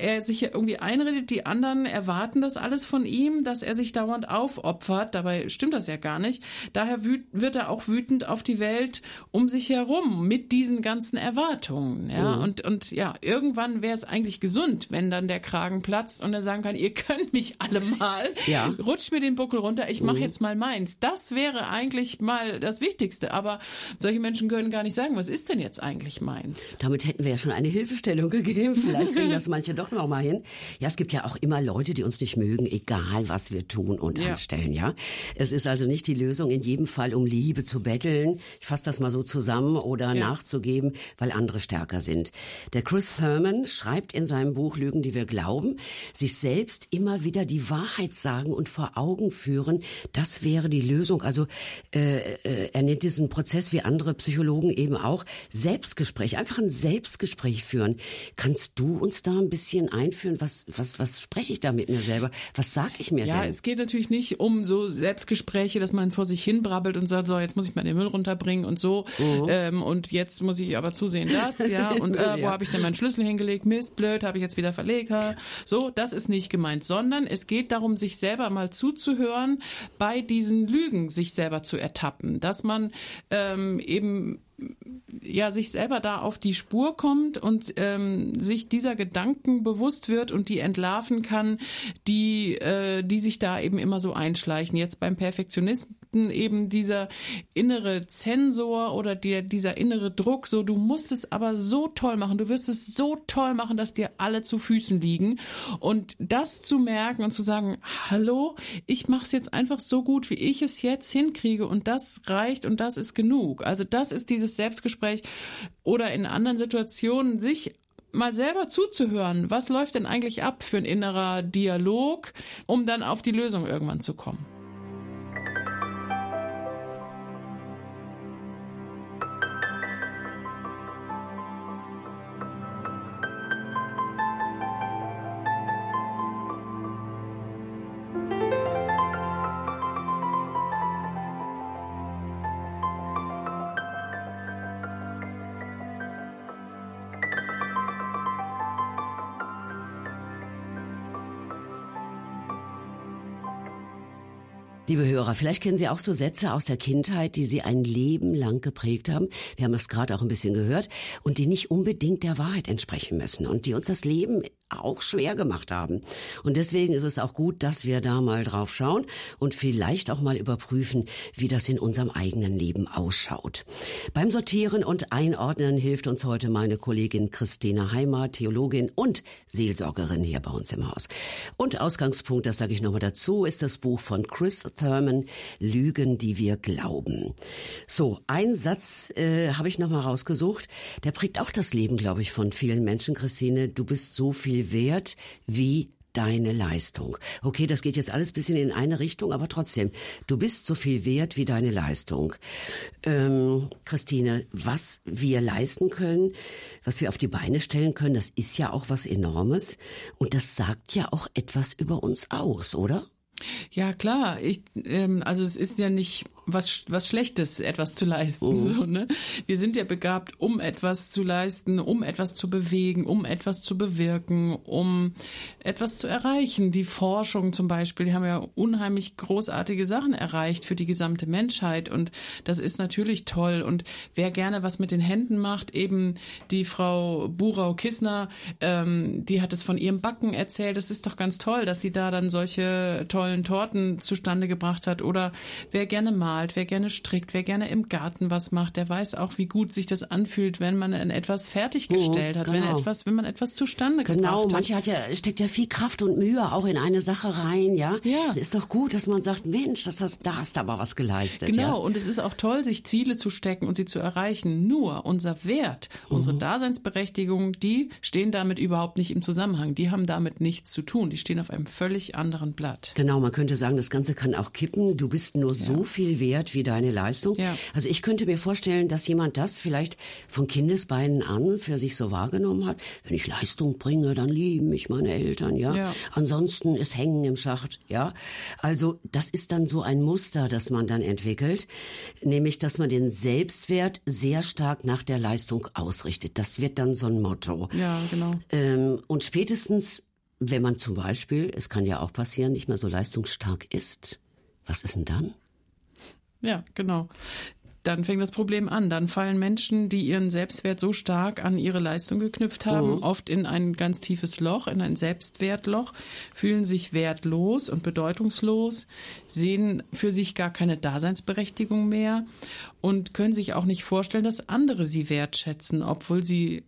B: er sich irgendwie einredet, die anderen erwarten das alles von ihm, dass er sich dauernd aufopfert. Dabei stimmt das ja gar nicht. Daher wird er auch wütend auf die Welt um sich herum mit diesen ganzen Erwartungen. Ja, und, und ja, irgendwann wäre es eigentlich gesund, wenn dann der Kragen platzt und er sagen kann, ihr könnt mich alle mal.
A: Ja.
B: Rutscht mir den Buckel runter, ich mache jetzt mal meins. Das wäre eigentlich mal das Wichtigste. Aber solche Menschen können gar nicht sagen, was ist denn jetzt eigentlich meins?
A: Damit hätten wir ja schon eine Hilfestellung (laughs) gegeben. Vielleicht kriegen das manche doch noch mal hin. Ja, es gibt ja auch immer Leute, die uns nicht mögen, egal was wir tun und
B: Ja.
A: anstellen, ja. Es ist also nicht die Lösung, in jedem Fall um Liebe zu betteln. Ich fasse das mal so zusammen oder nachzugeben, weil andere stärker sind. Der Chris Thurman schreibt in seinem Buch Lügen, die wir glauben, sich selbst immer wieder die Wahrheit sagen und vor Augen führen. Das wäre die Lösung. Also äh, äh, er nennt diesen Prozess wie andere Psychologen eben auch Selbstgespräch, einfach ein Selbstgespräch führen. Kannst du uns da ein bisschen einführen? Was, was, was spreche ich da mit mir selber? Was sag ich mir
B: Ja,
A: denn?
B: es geht natürlich nicht um so Selbstgespräche, dass man vor sich hin brabbelt und sagt, so, jetzt muss ich mal den Müll runterbringen und so. Ähm, und jetzt muss ich aber zusehen, das, ja. (laughs) Und äh, wo
A: ja.
B: habe ich denn meinen Schlüssel hingelegt? Mist, blöd, habe ich jetzt wieder verlegt. Ha. So, das ist nicht gemeint, sondern es geht darum, sich selber mal zuzuhören, bei diesen Lügen sich selber zu ertappen. Dass man ähm, eben ja sich selber da auf die Spur kommt und ähm, sich dieser Gedanken bewusst wird und die entlarven kann, die äh, die sich da eben immer so einschleichen. Jetzt beim Perfektionisten eben dieser innere Zensor oder der, dieser innere Druck, so du musst es aber so toll machen, du wirst es so toll machen, dass dir alle zu Füßen liegen und das zu merken und zu sagen, hallo, ich mache es jetzt einfach so gut, wie ich es jetzt hinkriege und das reicht und das ist genug. Also das ist dieses Selbstgespräch oder in anderen Situationen sich mal selber zuzuhören, was läuft denn eigentlich ab für ein innerer Dialog, um dann auf die Lösung irgendwann zu kommen.
A: Liebe Hörer, vielleicht kennen Sie auch so Sätze aus der Kindheit, die Sie ein Leben lang geprägt haben. Wir haben es gerade auch ein bisschen gehört und die nicht unbedingt der Wahrheit entsprechen müssen und die uns das Leben auch schwer gemacht haben. Und deswegen ist es auch gut, dass wir da mal drauf schauen und vielleicht auch mal überprüfen, wie das in unserem eigenen Leben ausschaut. Beim Sortieren und Einordnen hilft uns heute meine Kollegin Christina Heimer, Theologin und Seelsorgerin hier bei uns im Haus. Und Ausgangspunkt, das sage ich nochmal dazu, ist das Buch von Chris Thurman, Lügen, die wir glauben. So, ein Satz äh, habe ich nochmal rausgesucht, der prägt auch das Leben, glaube ich, von vielen Menschen, Christine. Du bist so viel wert wie deine Leistung. Okay, das geht jetzt alles bisschen in eine Richtung, aber trotzdem, du bist so viel wert wie deine Leistung. Ähm, Christine, was wir leisten können, was wir auf die Beine stellen können, das ist ja auch was Enormes und das sagt ja auch etwas über uns aus, oder?
B: Ja, klar. Ich, ähm, also es ist ja nicht was, was Schlechtes, etwas zu leisten. Mhm. So, ne? Wir sind ja begabt, um etwas zu leisten, um etwas zu bewegen, um etwas zu bewirken, um etwas zu erreichen. Die Forschung zum Beispiel, die haben ja unheimlich großartige Sachen erreicht für die gesamte Menschheit und das ist natürlich toll. Und wer gerne was mit den Händen macht, eben die Frau Burau-Kissner, ähm, die hat es von ihrem Backen erzählt. Das ist doch ganz toll, dass sie da dann solche tollen Torten zustande gebracht hat. Oder wer gerne malt, malt, wer gerne strickt, wer gerne im Garten was macht, der weiß auch, wie gut sich das anfühlt, wenn man etwas fertiggestellt mhm, hat, genau. wenn etwas, wenn man etwas zustande
A: genau,
B: gebracht hat.
A: Genau, manche hat ja, steckt ja viel Kraft und Mühe auch in eine Sache rein, ja. Ja. Ist doch gut, dass man sagt, Mensch, das hast, da hast du aber was geleistet.
B: Genau,
A: ja?
B: und es ist auch toll, sich Ziele zu stecken und sie zu erreichen. Nur unser Wert, mhm. unsere Daseinsberechtigung, die stehen damit überhaupt nicht im Zusammenhang. Die haben damit nichts zu tun. Die stehen auf einem völlig anderen Blatt.
A: Genau, man könnte sagen, das Ganze kann auch kippen. Du bist nur ja. so viel wert wie deine Leistung. Ja. Also ich könnte mir vorstellen, dass jemand das vielleicht von Kindesbeinen an für sich so wahrgenommen hat. Wenn ich Leistung bringe, dann lieben mich meine Eltern, ja. ja. Ansonsten ist Hängen im Schacht, ja. Also das ist dann so ein Muster, das man dann entwickelt, nämlich, dass man den Selbstwert sehr stark nach der Leistung ausrichtet. Das wird dann so ein Motto.
B: Ja, genau.
A: Ähm, und spätestens wenn man zum Beispiel, es kann ja auch passieren, nicht mehr so leistungsstark ist, was ist denn dann?
B: Ja, genau. Dann fängt das Problem an. Dann fallen Menschen, die ihren Selbstwert so stark an ihre Leistung geknüpft haben, mhm. oft in ein ganz tiefes Loch, in ein Selbstwertloch, fühlen sich wertlos und bedeutungslos, sehen für sich gar keine Daseinsberechtigung mehr und können sich auch nicht vorstellen, dass andere sie wertschätzen, obwohl sie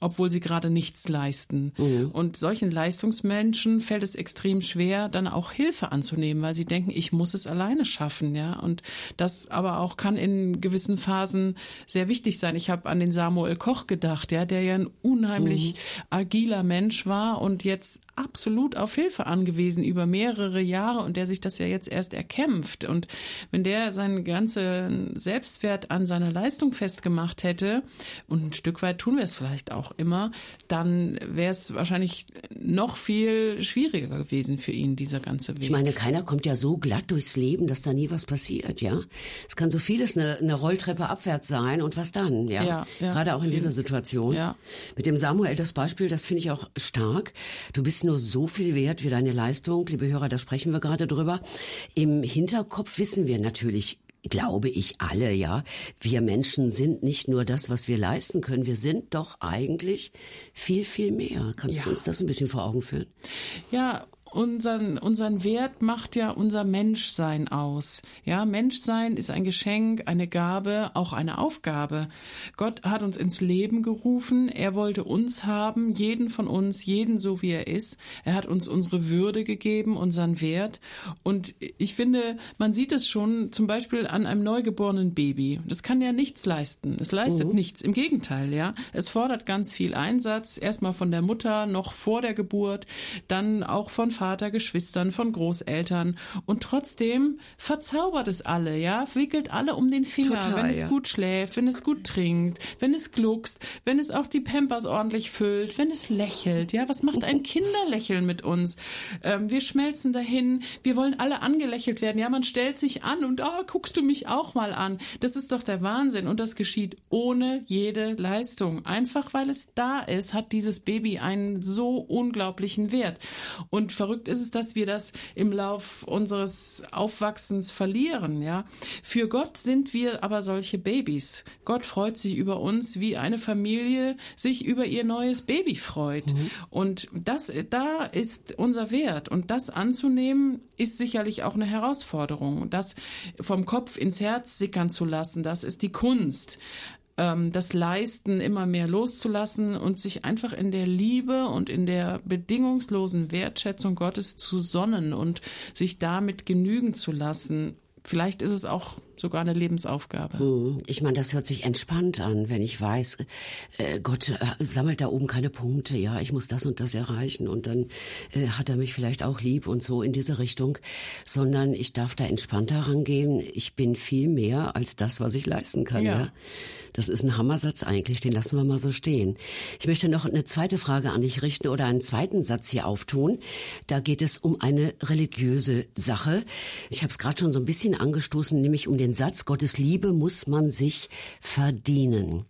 B: obwohl sie gerade nichts leisten. Mhm. Und solchen Leistungsmenschen fällt es extrem schwer, dann auch Hilfe anzunehmen, weil sie denken, ich muss es alleine schaffen, ja. Und das aber auch kann in gewissen Phasen sehr wichtig sein. Ich habe an den Samuel Koch gedacht, ja, der ja ein unheimlich mhm. agiler Mensch war und jetzt absolut auf Hilfe angewiesen über mehrere Jahre und der sich das ja jetzt erst erkämpft. Und wenn der seinen ganzen Selbstwert an seiner Leistung festgemacht hätte, und ein Stück weit tun wir es vielleicht auch immer, dann wäre es wahrscheinlich noch viel schwieriger gewesen für ihn, dieser ganze Weg.
A: Ich meine, keiner kommt ja so glatt durchs Leben, dass da nie was passiert, ja. Es kann so vieles eine, eine Rolltreppe abwärts sein und was dann, ja. ja, ja Gerade auch in dieser Situation. Ja. Mit dem Samuel das Beispiel, das finde ich auch stark. Du bist nur so viel wert wie deine Leistung. Liebe Hörer, da sprechen wir gerade drüber. Im Hinterkopf wissen wir natürlich, glaube ich, alle, ja. Wir Menschen sind nicht nur das, was wir leisten können. Wir sind doch eigentlich viel, viel mehr. Kannst ja. du uns das ein bisschen vor Augen führen?
B: Ja, unseren, unseren Wert macht ja unser Menschsein aus. Ja, Menschsein ist ein Geschenk, eine Gabe, auch eine Aufgabe. Gott hat uns ins Leben gerufen. Er wollte uns haben, jeden von uns, jeden so wie er ist. Er hat uns unsere Würde gegeben, unseren Wert. Und ich finde, man sieht es schon zum Beispiel an einem neugeborenen Baby. Das kann ja nichts leisten. Es leistet mhm. nichts. Im Gegenteil, ja. Es fordert ganz viel Einsatz. Erstmal von der Mutter noch vor der Geburt, dann auch von Vater, Geschwistern, von Großeltern. Und trotzdem verzaubert es alle, ja, wickelt alle um den Finger, Total, wenn es ja. gut schläft, wenn es gut trinkt, wenn es gluckst, wenn es auch die Pampers ordentlich füllt, wenn es lächelt, ja. Was macht ein Kinderlächeln mit uns? Ähm, wir schmelzen dahin, wir wollen alle angelächelt werden, ja. Man stellt sich an und, oh, guckst du mich auch mal an. Das ist doch der Wahnsinn. Und das geschieht ohne jede Leistung. Einfach weil es da ist, hat dieses Baby einen so unglaublichen Wert. Und verrückt ist es, dass wir das im Lauf unseres Aufwachsens verlieren, ja. Für Gott sind wir aber solche Babys. Gott freut sich über uns, wie eine Familie sich über ihr neues Baby freut. Mhm. Und das, da ist unser Wert. Und das anzunehmen, ist sicherlich auch eine Herausforderung. Das vom Kopf ins Herz sickern zu lassen, das ist die Kunst ähm, das Leisten immer mehr loszulassen und sich einfach in der Liebe und in der bedingungslosen Wertschätzung Gottes zu sonnen und sich damit genügen zu lassen. Vielleicht ist es auch sogar eine Lebensaufgabe.
A: Hm, ich meine, das hört sich entspannt an, wenn ich weiß, äh, Gott äh, sammelt da oben keine Punkte, ja, ich muss das und das erreichen und dann äh, hat er mich vielleicht auch lieb und so in diese Richtung, sondern ich darf da entspannter rangehen. Ich bin viel mehr als das, was ich leisten kann, ja. ja? Das ist ein Hammersatz eigentlich, den lassen wir mal so stehen. Ich möchte noch eine zweite Frage an dich richten oder einen zweiten Satz hier auftun. Da geht es um eine religiöse Sache. Ich habe es gerade schon so ein bisschen angestoßen, nämlich um den Satz, Gottes Liebe muss man sich verdienen.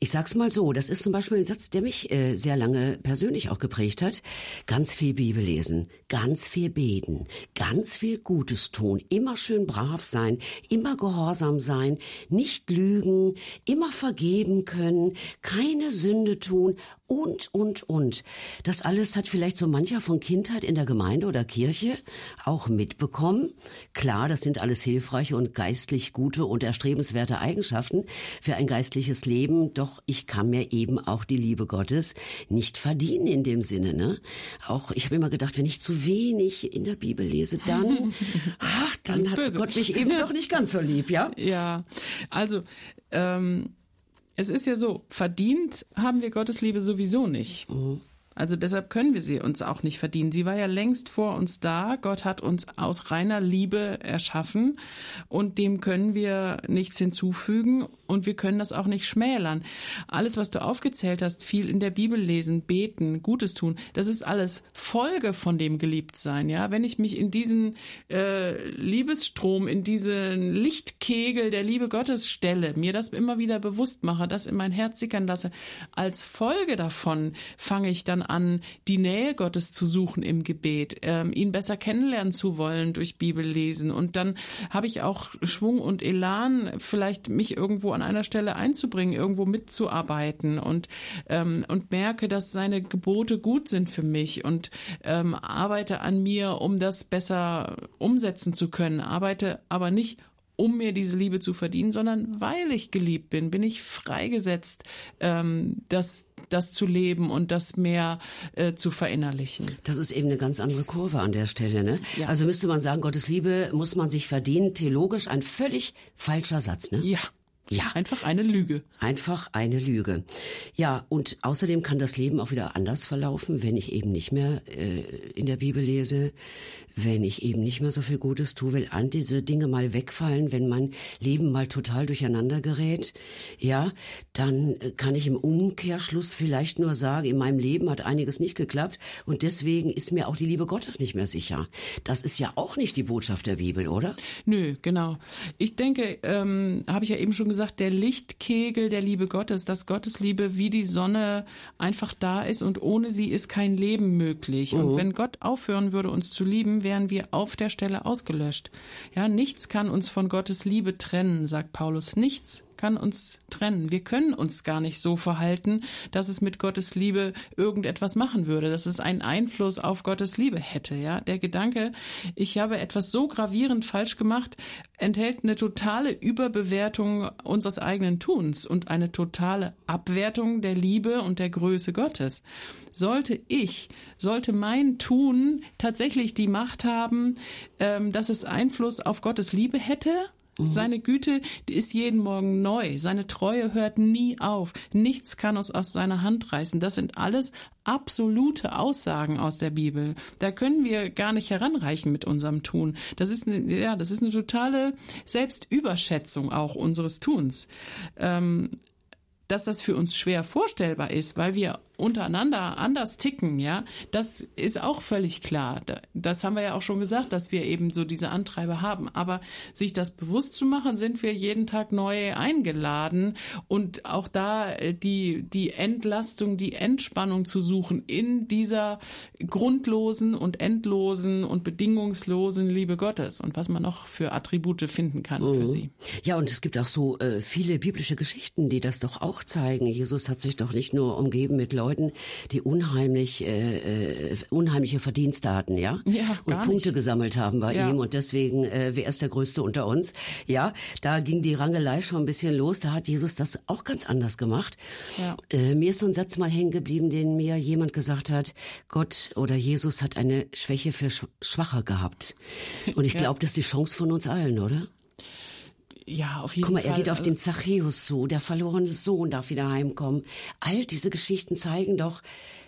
A: Ich sag's mal so, das ist zum Beispiel ein Satz, der mich äh, sehr lange persönlich auch geprägt hat. Ganz viel Bibel lesen, ganz viel beten, ganz viel Gutes tun, immer schön brav sein, immer gehorsam sein, nicht lügen, immer vergeben können, keine Sünde tun und, und, und. Das alles hat vielleicht so mancher von Kindheit in der Gemeinde oder Kirche auch mitbekommen. Klar, das sind alles hilfreiche und geistlich gute und erstrebenswerte Eigenschaften für ein geistliches Leben. Doch ich kann mir eben auch die Liebe Gottes nicht verdienen in dem Sinne. Ne? Auch ich habe immer gedacht, wenn ich zu wenig in der Bibel lese, dann, (laughs) ach, dann hat böse. Gott mich eben doch nicht ganz so lieb, ja?
B: Ja, also ähm, es ist ja so, verdient haben wir Gottes Liebe sowieso nicht. Mhm. Also deshalb können wir sie uns auch nicht verdienen. Sie war ja längst vor uns da. Gott hat uns aus reiner Liebe erschaffen und dem können wir nichts hinzufügen und wir können das auch nicht schmälern. Alles, was du aufgezählt hast, viel in der Bibel lesen, beten, Gutes tun, das ist alles Folge von dem Geliebtsein. Ja, wenn ich mich in diesen äh, Liebesstrom, in diesen Lichtkegel der Liebe Gottes stelle, mir das immer wieder bewusst mache, das in mein Herz sickern lasse, als Folge davon fange ich dann an, die Nähe Gottes zu suchen im Gebet, ähm, ihn besser kennenlernen zu wollen durch Bibellesen. Und dann habe ich auch Schwung und Elan, vielleicht mich irgendwo an einer Stelle einzubringen, irgendwo mitzuarbeiten und, ähm, und merke, dass seine Gebote gut sind für mich und ähm, arbeite an mir, um das besser umsetzen zu können. Arbeite aber nicht um mir diese Liebe zu verdienen, sondern weil ich geliebt bin, bin ich freigesetzt, ähm, das, das zu leben und das mehr äh, zu verinnerlichen.
A: Das ist eben eine ganz andere Kurve an der Stelle. Ne? Ja. Also müsste man sagen, Gottes Liebe muss man sich verdienen. Theologisch ein völlig falscher Satz. Ne?
B: Ja. Ja. Einfach eine Lüge.
A: Einfach eine Lüge. Ja, und außerdem kann das Leben auch wieder anders verlaufen, wenn ich eben nicht mehr äh, in der Bibel lese, wenn ich eben nicht mehr so viel Gutes tue, will an diese Dinge mal wegfallen, wenn mein Leben mal total durcheinander gerät, ja, dann kann ich im Umkehrschluss vielleicht nur sagen, in meinem Leben hat einiges nicht geklappt und deswegen ist mir auch die Liebe Gottes nicht mehr sicher. Das ist ja auch nicht die Botschaft der Bibel, oder?
B: Nö, genau. Ich denke, ähm, habe ich ja eben schon gesagt, der Lichtkegel der Liebe Gottes, dass Gottes Liebe wie die Sonne einfach da ist und ohne sie ist kein Leben möglich. Mhm. Und wenn Gott aufhören würde, uns zu lieben, wären wir auf der Stelle ausgelöscht. Ja, nichts kann uns von Gottes Liebe trennen, sagt Paulus. Nichts kann uns trennen. Wir können uns gar nicht so verhalten, dass es mit Gottes Liebe irgendetwas machen würde, dass es einen Einfluss auf Gottes Liebe hätte. Ja, der Gedanke, ich habe etwas so gravierend falsch gemacht, enthält eine totale Überbewertung unseres eigenen Tuns und eine totale Abwertung der Liebe und der Größe Gottes. Sollte ich, sollte mein Tun tatsächlich die Macht haben, ähm, dass es Einfluss auf Gottes Liebe hätte. Seine Güte, ist jeden Morgen neu. Seine Treue hört nie auf. Nichts kann uns aus seiner Hand reißen. Das sind alles absolute Aussagen aus der Bibel. Da können wir gar nicht heranreichen mit unserem Tun. Das ist eine, ja, das ist eine totale Selbstüberschätzung auch unseres Tuns. Ähm, dass das für uns schwer vorstellbar ist, weil wir untereinander anders ticken, ja, das ist auch völlig klar. Das haben wir ja auch schon gesagt, dass wir eben so diese Antreiber haben. Aber sich das bewusst zu machen, sind wir jeden Tag neu eingeladen und auch da äh, die, die Entlastung, die Entspannung zu suchen in dieser grundlosen und endlosen und bedingungslosen Liebe Gottes und was man noch für Attribute finden kann mhm. für sie.
A: Ja, und es gibt auch so äh, viele biblische Geschichten, die das doch auch zeigen. Jesus hat sich doch nicht nur umgeben mit Leuten, Leuten, die unheimlich äh, äh, unheimliche Verdienste hatten, ja,
B: ja
A: und Punkte
B: nicht.
A: gesammelt haben bei
B: ja.
A: ihm und deswegen äh, wer ist der Größte unter uns? Ja, da ging die Rangelei schon ein bisschen los. Da hat Jesus das auch ganz anders gemacht. Ja. Äh, mir ist so ein Satz mal hängen geblieben, den mir jemand gesagt hat: Gott oder Jesus hat eine Schwäche für Schwache gehabt. Und ich glaube, das ist die Chance von uns allen, oder?
B: Ja, auf jeden Fall. Guck mal,
A: er geht auf den Zachäus zu, der verlorene Sohn darf wieder heimkommen. All diese Geschichten zeigen doch,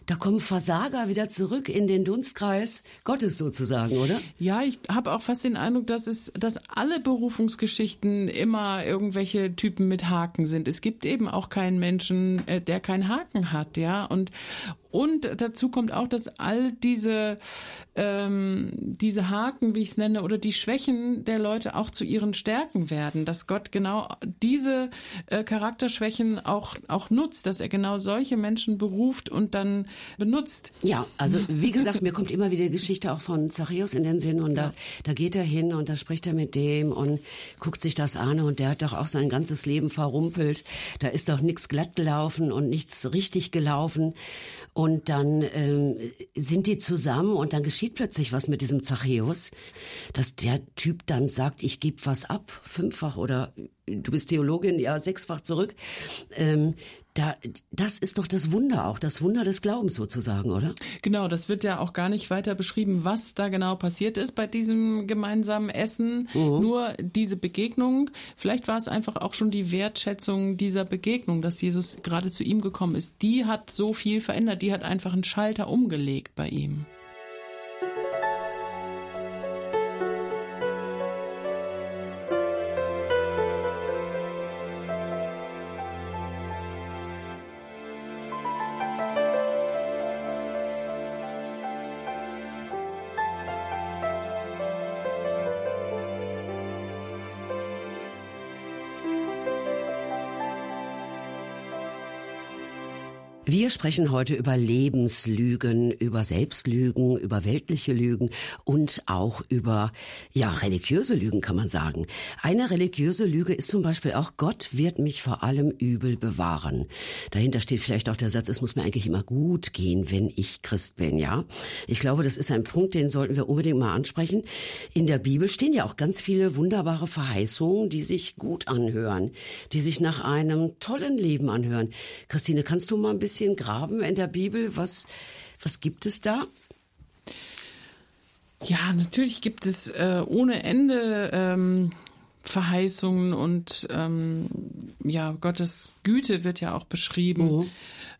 A: da kommen Versager wieder zurück in den Dunstkreis Gottes sozusagen, oder?
B: Ja, ich habe auch fast den Eindruck, dass es, dass alle Berufungsgeschichten immer irgendwelche Typen mit Haken sind. Es gibt eben auch keinen Menschen, äh, der keinen Haken hat, ja. Und und dazu kommt auch, dass all diese, ähm, diese Haken, wie ich es nenne, oder die Schwächen der Leute auch zu ihren Stärken werden. Dass Gott genau diese äh, Charakterschwächen auch, auch nutzt, dass er genau solche Menschen beruft und dann benutzt.
A: Ja, also wie gesagt, mir kommt immer wieder die Geschichte auch von Zachäus in den Sinn und da, da geht er hin und da spricht er mit dem und guckt sich das an und der hat doch auch sein ganzes Leben verrumpelt. Da ist doch nichts glatt gelaufen und nichts richtig gelaufen. Und dann ähm, sind die zusammen und dann geschieht plötzlich was mit diesem Zachäus, dass der Typ dann sagt, ich gebe was ab, fünffach oder du bist Theologin, ja, sechsfach zurück. Ähm, da, das ist doch das Wunder auch, das Wunder des Glaubens sozusagen, oder?
B: Genau, das wird ja auch gar nicht weiter beschrieben, was da genau passiert ist bei diesem gemeinsamen Essen. Mhm. Nur diese Begegnung, vielleicht war es einfach auch schon die Wertschätzung dieser Begegnung, dass Jesus gerade zu ihm gekommen ist. Die hat so viel verändert, die hat einfach einen Schalter umgelegt bei ihm.
A: Wir sprechen heute über Lebenslügen, über Selbstlügen, über weltliche Lügen und auch über, ja, religiöse Lügen kann man sagen. Eine religiöse Lüge ist zum Beispiel auch, Gott wird mich vor allem übel bewahren. Dahinter steht vielleicht auch der Satz, es muss mir eigentlich immer gut gehen, wenn ich Christ bin, ja. Ich glaube, das ist ein Punkt, den sollten wir unbedingt mal ansprechen. In der Bibel stehen ja auch ganz viele wunderbare Verheißungen, die sich gut anhören, die sich nach einem tollen Leben anhören. Christine, kannst du mal ein bisschen bisschen graben in der Bibel? Was, was gibt es da?
B: Ja, natürlich gibt es äh, ohne Ende ähm, Verheißungen und ähm, ja, Gottes Güte wird ja auch beschrieben. Mhm.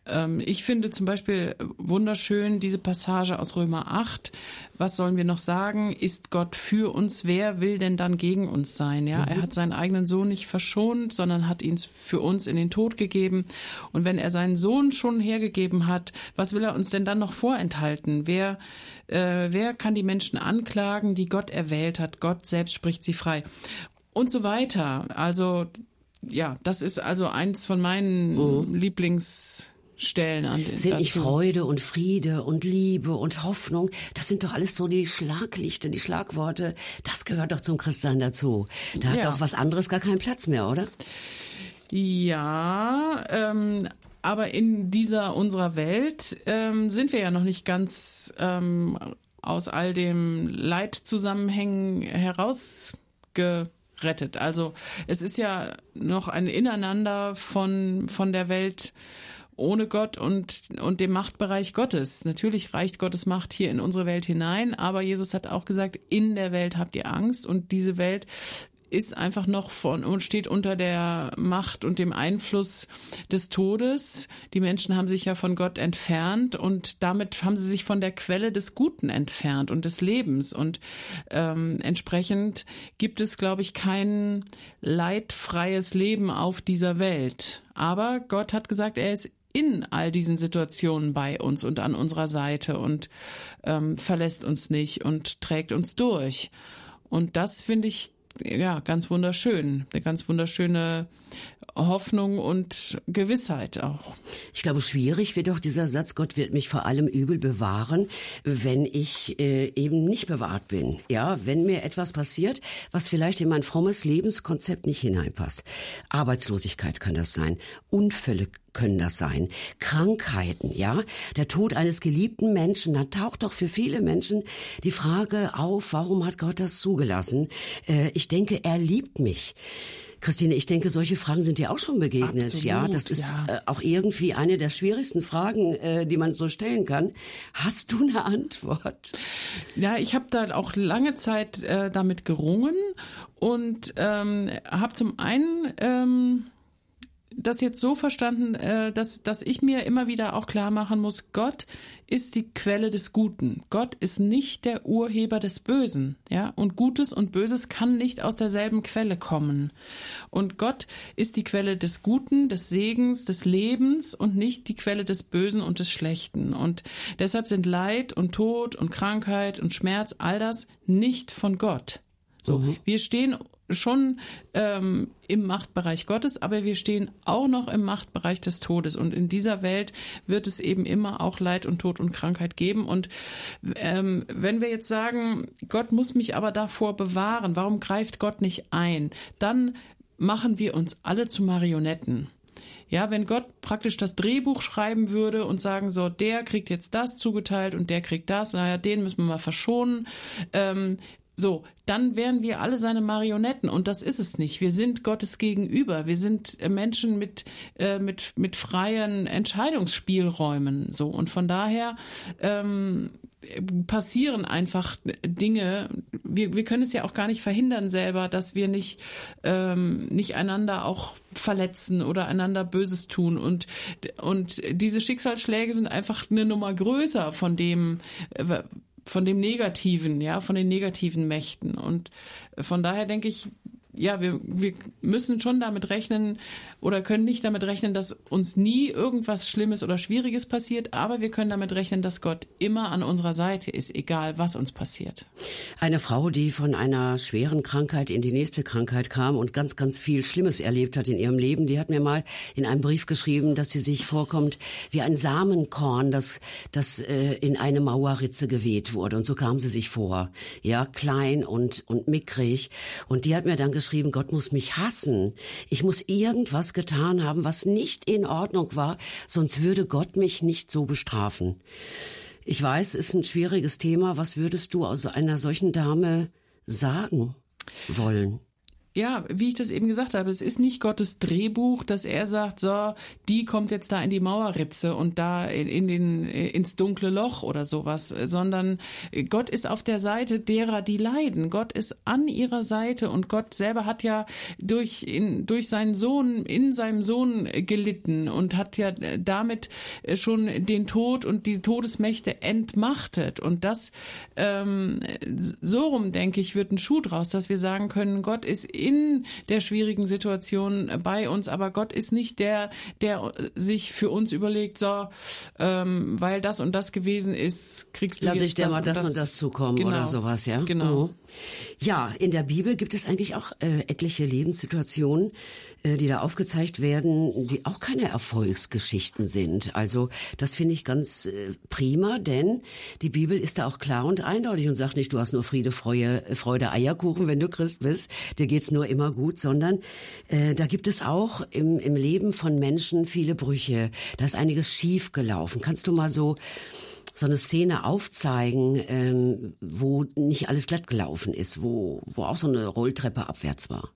B: Ähm, ich finde zum Beispiel wunderschön diese Passage aus Römer 8. Was sollen wir noch sagen? Ist Gott für uns? Wer will denn dann gegen uns sein? Ja, mhm. er hat seinen eigenen Sohn nicht verschont, sondern hat ihn für uns in den Tod gegeben. Und wenn er seinen Sohn schon hergegeben hat, was will er uns denn dann noch vorenthalten? Wer, äh, wer kann die Menschen anklagen, die Gott erwählt hat? Gott selbst spricht sie frei. Und so weiter. Also, ja, das ist also eins von meinen mhm. Lieblings Stellen an den
A: Sind nicht Freude und Friede und Liebe und Hoffnung, das sind doch alles so die Schlaglichter, die Schlagworte. Das gehört doch zum Christsein dazu. Da hat ja. doch was anderes gar keinen Platz mehr, oder?
B: Ja, ähm, aber in dieser unserer Welt ähm, sind wir ja noch nicht ganz ähm, aus all dem Leitzusammenhängen herausgerettet. Also es ist ja noch ein Ineinander von, von der Welt ohne Gott und, und dem Machtbereich Gottes. Natürlich reicht Gottes Macht hier in unsere Welt hinein, aber Jesus hat auch gesagt, in der Welt habt ihr Angst und diese Welt ist einfach noch von und steht unter der Macht und dem Einfluss des Todes. Die Menschen haben sich ja von Gott entfernt und damit haben sie sich von der Quelle des Guten entfernt und des Lebens. Und ähm, entsprechend gibt es, glaube ich, kein leidfreies Leben auf dieser Welt. Aber Gott hat gesagt, er ist in all diesen Situationen bei uns und an unserer Seite und ähm, verlässt uns nicht und trägt uns durch. Und das finde ich ja ganz wunderschön, eine ganz wunderschöne Hoffnung und Gewissheit auch.
A: Ich glaube, schwierig wird auch dieser Satz, Gott wird mich vor allem übel bewahren, wenn ich äh, eben nicht bewahrt bin. Ja, wenn mir etwas passiert, was vielleicht in mein frommes Lebenskonzept nicht hineinpasst. Arbeitslosigkeit kann das sein, Unfälle können das sein, Krankheiten, ja, der Tod eines geliebten Menschen, dann taucht doch für viele Menschen die Frage auf, warum hat Gott das zugelassen? Äh, ich denke, er liebt mich. Christine, ich denke, solche Fragen sind dir auch schon begegnet.
B: Absolut,
A: ja, das ist
B: ja.
A: Äh, auch irgendwie eine der schwierigsten Fragen, äh, die man so stellen kann. Hast du eine Antwort?
B: Ja, ich habe da auch lange Zeit äh, damit gerungen und ähm, habe zum einen ähm, das jetzt so verstanden, äh, dass, dass ich mir immer wieder auch klar machen muss, Gott ist die Quelle des Guten. Gott ist nicht der Urheber des Bösen, ja, und Gutes und Böses kann nicht aus derselben Quelle kommen. Und Gott ist die Quelle des Guten, des Segens, des Lebens und nicht die Quelle des Bösen und des Schlechten. Und deshalb sind Leid und Tod und Krankheit und Schmerz, all das nicht von Gott. So, mhm. wir stehen schon ähm, im Machtbereich Gottes, aber wir stehen auch noch im Machtbereich des Todes. Und in dieser Welt wird es eben immer auch Leid und Tod und Krankheit geben. Und ähm, wenn wir jetzt sagen, Gott muss mich aber davor bewahren, warum greift Gott nicht ein? Dann machen wir uns alle zu Marionetten. Ja, wenn Gott praktisch das Drehbuch schreiben würde und sagen so, der kriegt jetzt das zugeteilt und der kriegt das, naja, den müssen wir mal verschonen, ähm, so, dann wären wir alle seine Marionetten und das ist es nicht. Wir sind Gottes gegenüber. Wir sind äh, Menschen mit, äh, mit, mit freien Entscheidungsspielräumen. So und von daher ähm, passieren einfach Dinge. Wir, wir können es ja auch gar nicht verhindern selber, dass wir nicht, ähm, nicht einander auch verletzen oder einander Böses tun. Und, und diese Schicksalsschläge sind einfach eine Nummer größer von dem, äh, von dem Negativen, ja, von den negativen Mächten. Und von daher denke ich, ja, wir, wir müssen schon damit rechnen oder können nicht damit rechnen, dass uns nie irgendwas Schlimmes oder Schwieriges passiert, aber wir können damit rechnen, dass Gott immer an unserer Seite ist, egal was uns passiert.
A: Eine Frau, die von einer schweren Krankheit in die nächste Krankheit kam und ganz, ganz viel Schlimmes erlebt hat in ihrem Leben, die hat mir mal in einem Brief geschrieben, dass sie sich vorkommt wie ein Samenkorn, das, das äh, in eine Mauerritze geweht wurde. Und so kam sie sich vor. Ja, klein und, und mickrig. Und die hat mir dann geschrieben, Gott muss mich hassen. Ich muss irgendwas getan haben, was nicht in Ordnung war, sonst würde Gott mich nicht so bestrafen. Ich weiß, es ist ein schwieriges Thema. Was würdest du aus einer solchen Dame sagen wollen?
B: Ja, wie ich das eben gesagt habe, es ist nicht Gottes Drehbuch, dass er sagt, so, die kommt jetzt da in die Mauerritze und da in, den, ins dunkle Loch oder sowas, sondern Gott ist auf der Seite derer, die leiden. Gott ist an ihrer Seite und Gott selber hat ja durch, in, durch seinen Sohn, in seinem Sohn gelitten und hat ja damit schon den Tod und die Todesmächte entmachtet. Und das, ähm, so rum, denke ich, wird ein Schuh draus, dass wir sagen können, Gott ist in der schwierigen Situation bei uns, aber Gott ist nicht der, der sich für uns überlegt, so, ähm, weil das und das gewesen ist, kriegst du
A: Lass
B: jetzt
A: ich dir
B: das
A: mal
B: und
A: das,
B: das
A: und das zukommen
B: genau.
A: oder sowas, ja?
B: Genau.
A: Mhm. Ja, in der Bibel gibt es eigentlich auch äh, etliche Lebenssituationen, die da aufgezeigt werden, die auch keine Erfolgsgeschichten sind. Also das finde ich ganz äh, prima, denn die Bibel ist da auch klar und eindeutig und sagt nicht, du hast nur Friede, Freude, Freude Eierkuchen, wenn du Christ bist, dir geht's nur immer gut, sondern äh, da gibt es auch im, im Leben von Menschen viele Brüche. Da ist einiges schief gelaufen. Kannst du mal so so eine Szene aufzeigen, ähm, wo nicht alles glatt gelaufen ist, wo, wo auch so eine Rolltreppe abwärts war.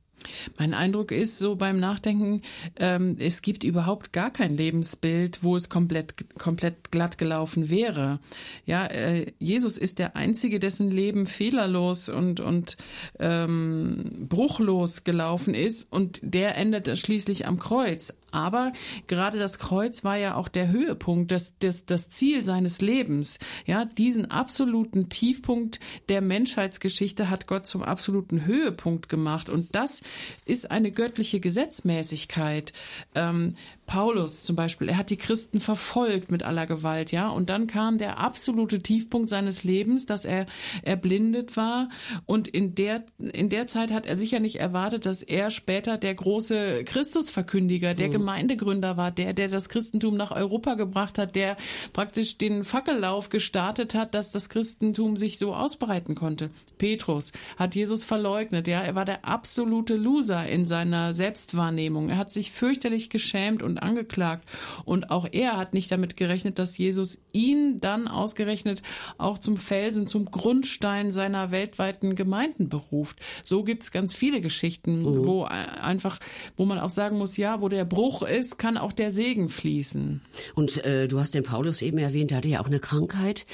B: Mein Eindruck ist so beim Nachdenken, ähm, es gibt überhaupt gar kein Lebensbild, wo es komplett, komplett glatt gelaufen wäre. Ja, äh, Jesus ist der Einzige, dessen Leben fehlerlos und, und ähm, bruchlos gelaufen ist und der endet schließlich am Kreuz. Aber gerade das Kreuz war ja auch der Höhepunkt, das, das, das Ziel seines Lebens. Ja, diesen absoluten Tiefpunkt der Menschheitsgeschichte hat Gott zum absoluten Höhepunkt gemacht. Und das ist eine göttliche Gesetzmäßigkeit. Ähm, Paulus zum Beispiel, er hat die Christen verfolgt mit aller Gewalt, ja, und dann kam der absolute Tiefpunkt seines Lebens, dass er erblindet war und in der in der Zeit hat er sicher nicht erwartet, dass er später der große Christusverkündiger, der mhm. Gemeindegründer war, der der das Christentum nach Europa gebracht hat, der praktisch den Fackellauf gestartet hat, dass das Christentum sich so ausbreiten konnte. Petrus hat Jesus verleugnet, ja, er war der absolute Loser in seiner Selbstwahrnehmung. Er hat sich fürchterlich geschämt und und angeklagt. Und auch er hat nicht damit gerechnet, dass Jesus ihn dann ausgerechnet auch zum Felsen, zum Grundstein seiner weltweiten Gemeinden beruft. So gibt es ganz viele Geschichten, mhm. wo einfach, wo man auch sagen muss, ja, wo der Bruch ist, kann auch der Segen fließen.
A: Und äh, du hast den Paulus eben erwähnt, der hatte ja auch eine Krankheit,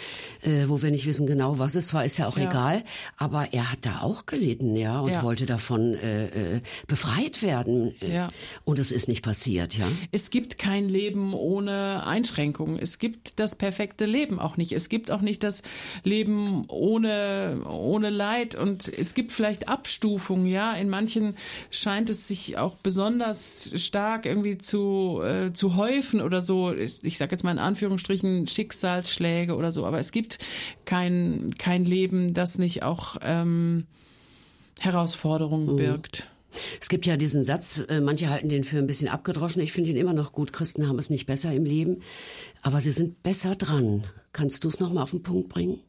A: äh, wo wir nicht wissen genau, was es war, ist ja auch ja. egal. Aber er hat da auch gelitten, ja, und ja. wollte davon äh, äh befreit werden. Ja. Und es ist nicht passiert, ja
B: es gibt kein Leben ohne Einschränkungen. Es gibt das perfekte Leben auch nicht. Es gibt auch nicht das Leben ohne, ohne Leid. Und es gibt vielleicht Abstufungen, ja. In manchen scheint es sich auch besonders stark irgendwie zu, äh, zu häufen oder so. Ich, ich sage jetzt mal in Anführungsstrichen Schicksalsschläge oder so. Aber es gibt kein, kein Leben, das nicht auch ähm, Herausforderungen mhm. birgt.
A: Es gibt ja diesen Satz, äh, manche halten den für ein bisschen abgedroschen. Ich finde ihn immer noch gut. Christen haben es nicht besser im Leben, aber sie sind besser dran. Kannst du es noch mal auf den Punkt bringen?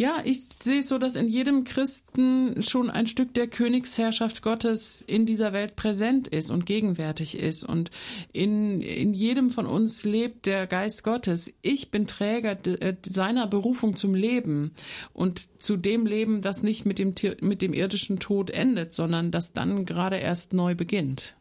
B: Ja, ich sehe es so, dass in jedem Christen schon ein Stück der Königsherrschaft Gottes in dieser Welt präsent ist und gegenwärtig ist. Und in, in jedem von uns lebt der Geist Gottes. Ich bin Träger äh, seiner Berufung zum Leben und zu dem Leben, das nicht mit dem, mit dem irdischen Tod endet, sondern das dann gerade erst neu beginnt.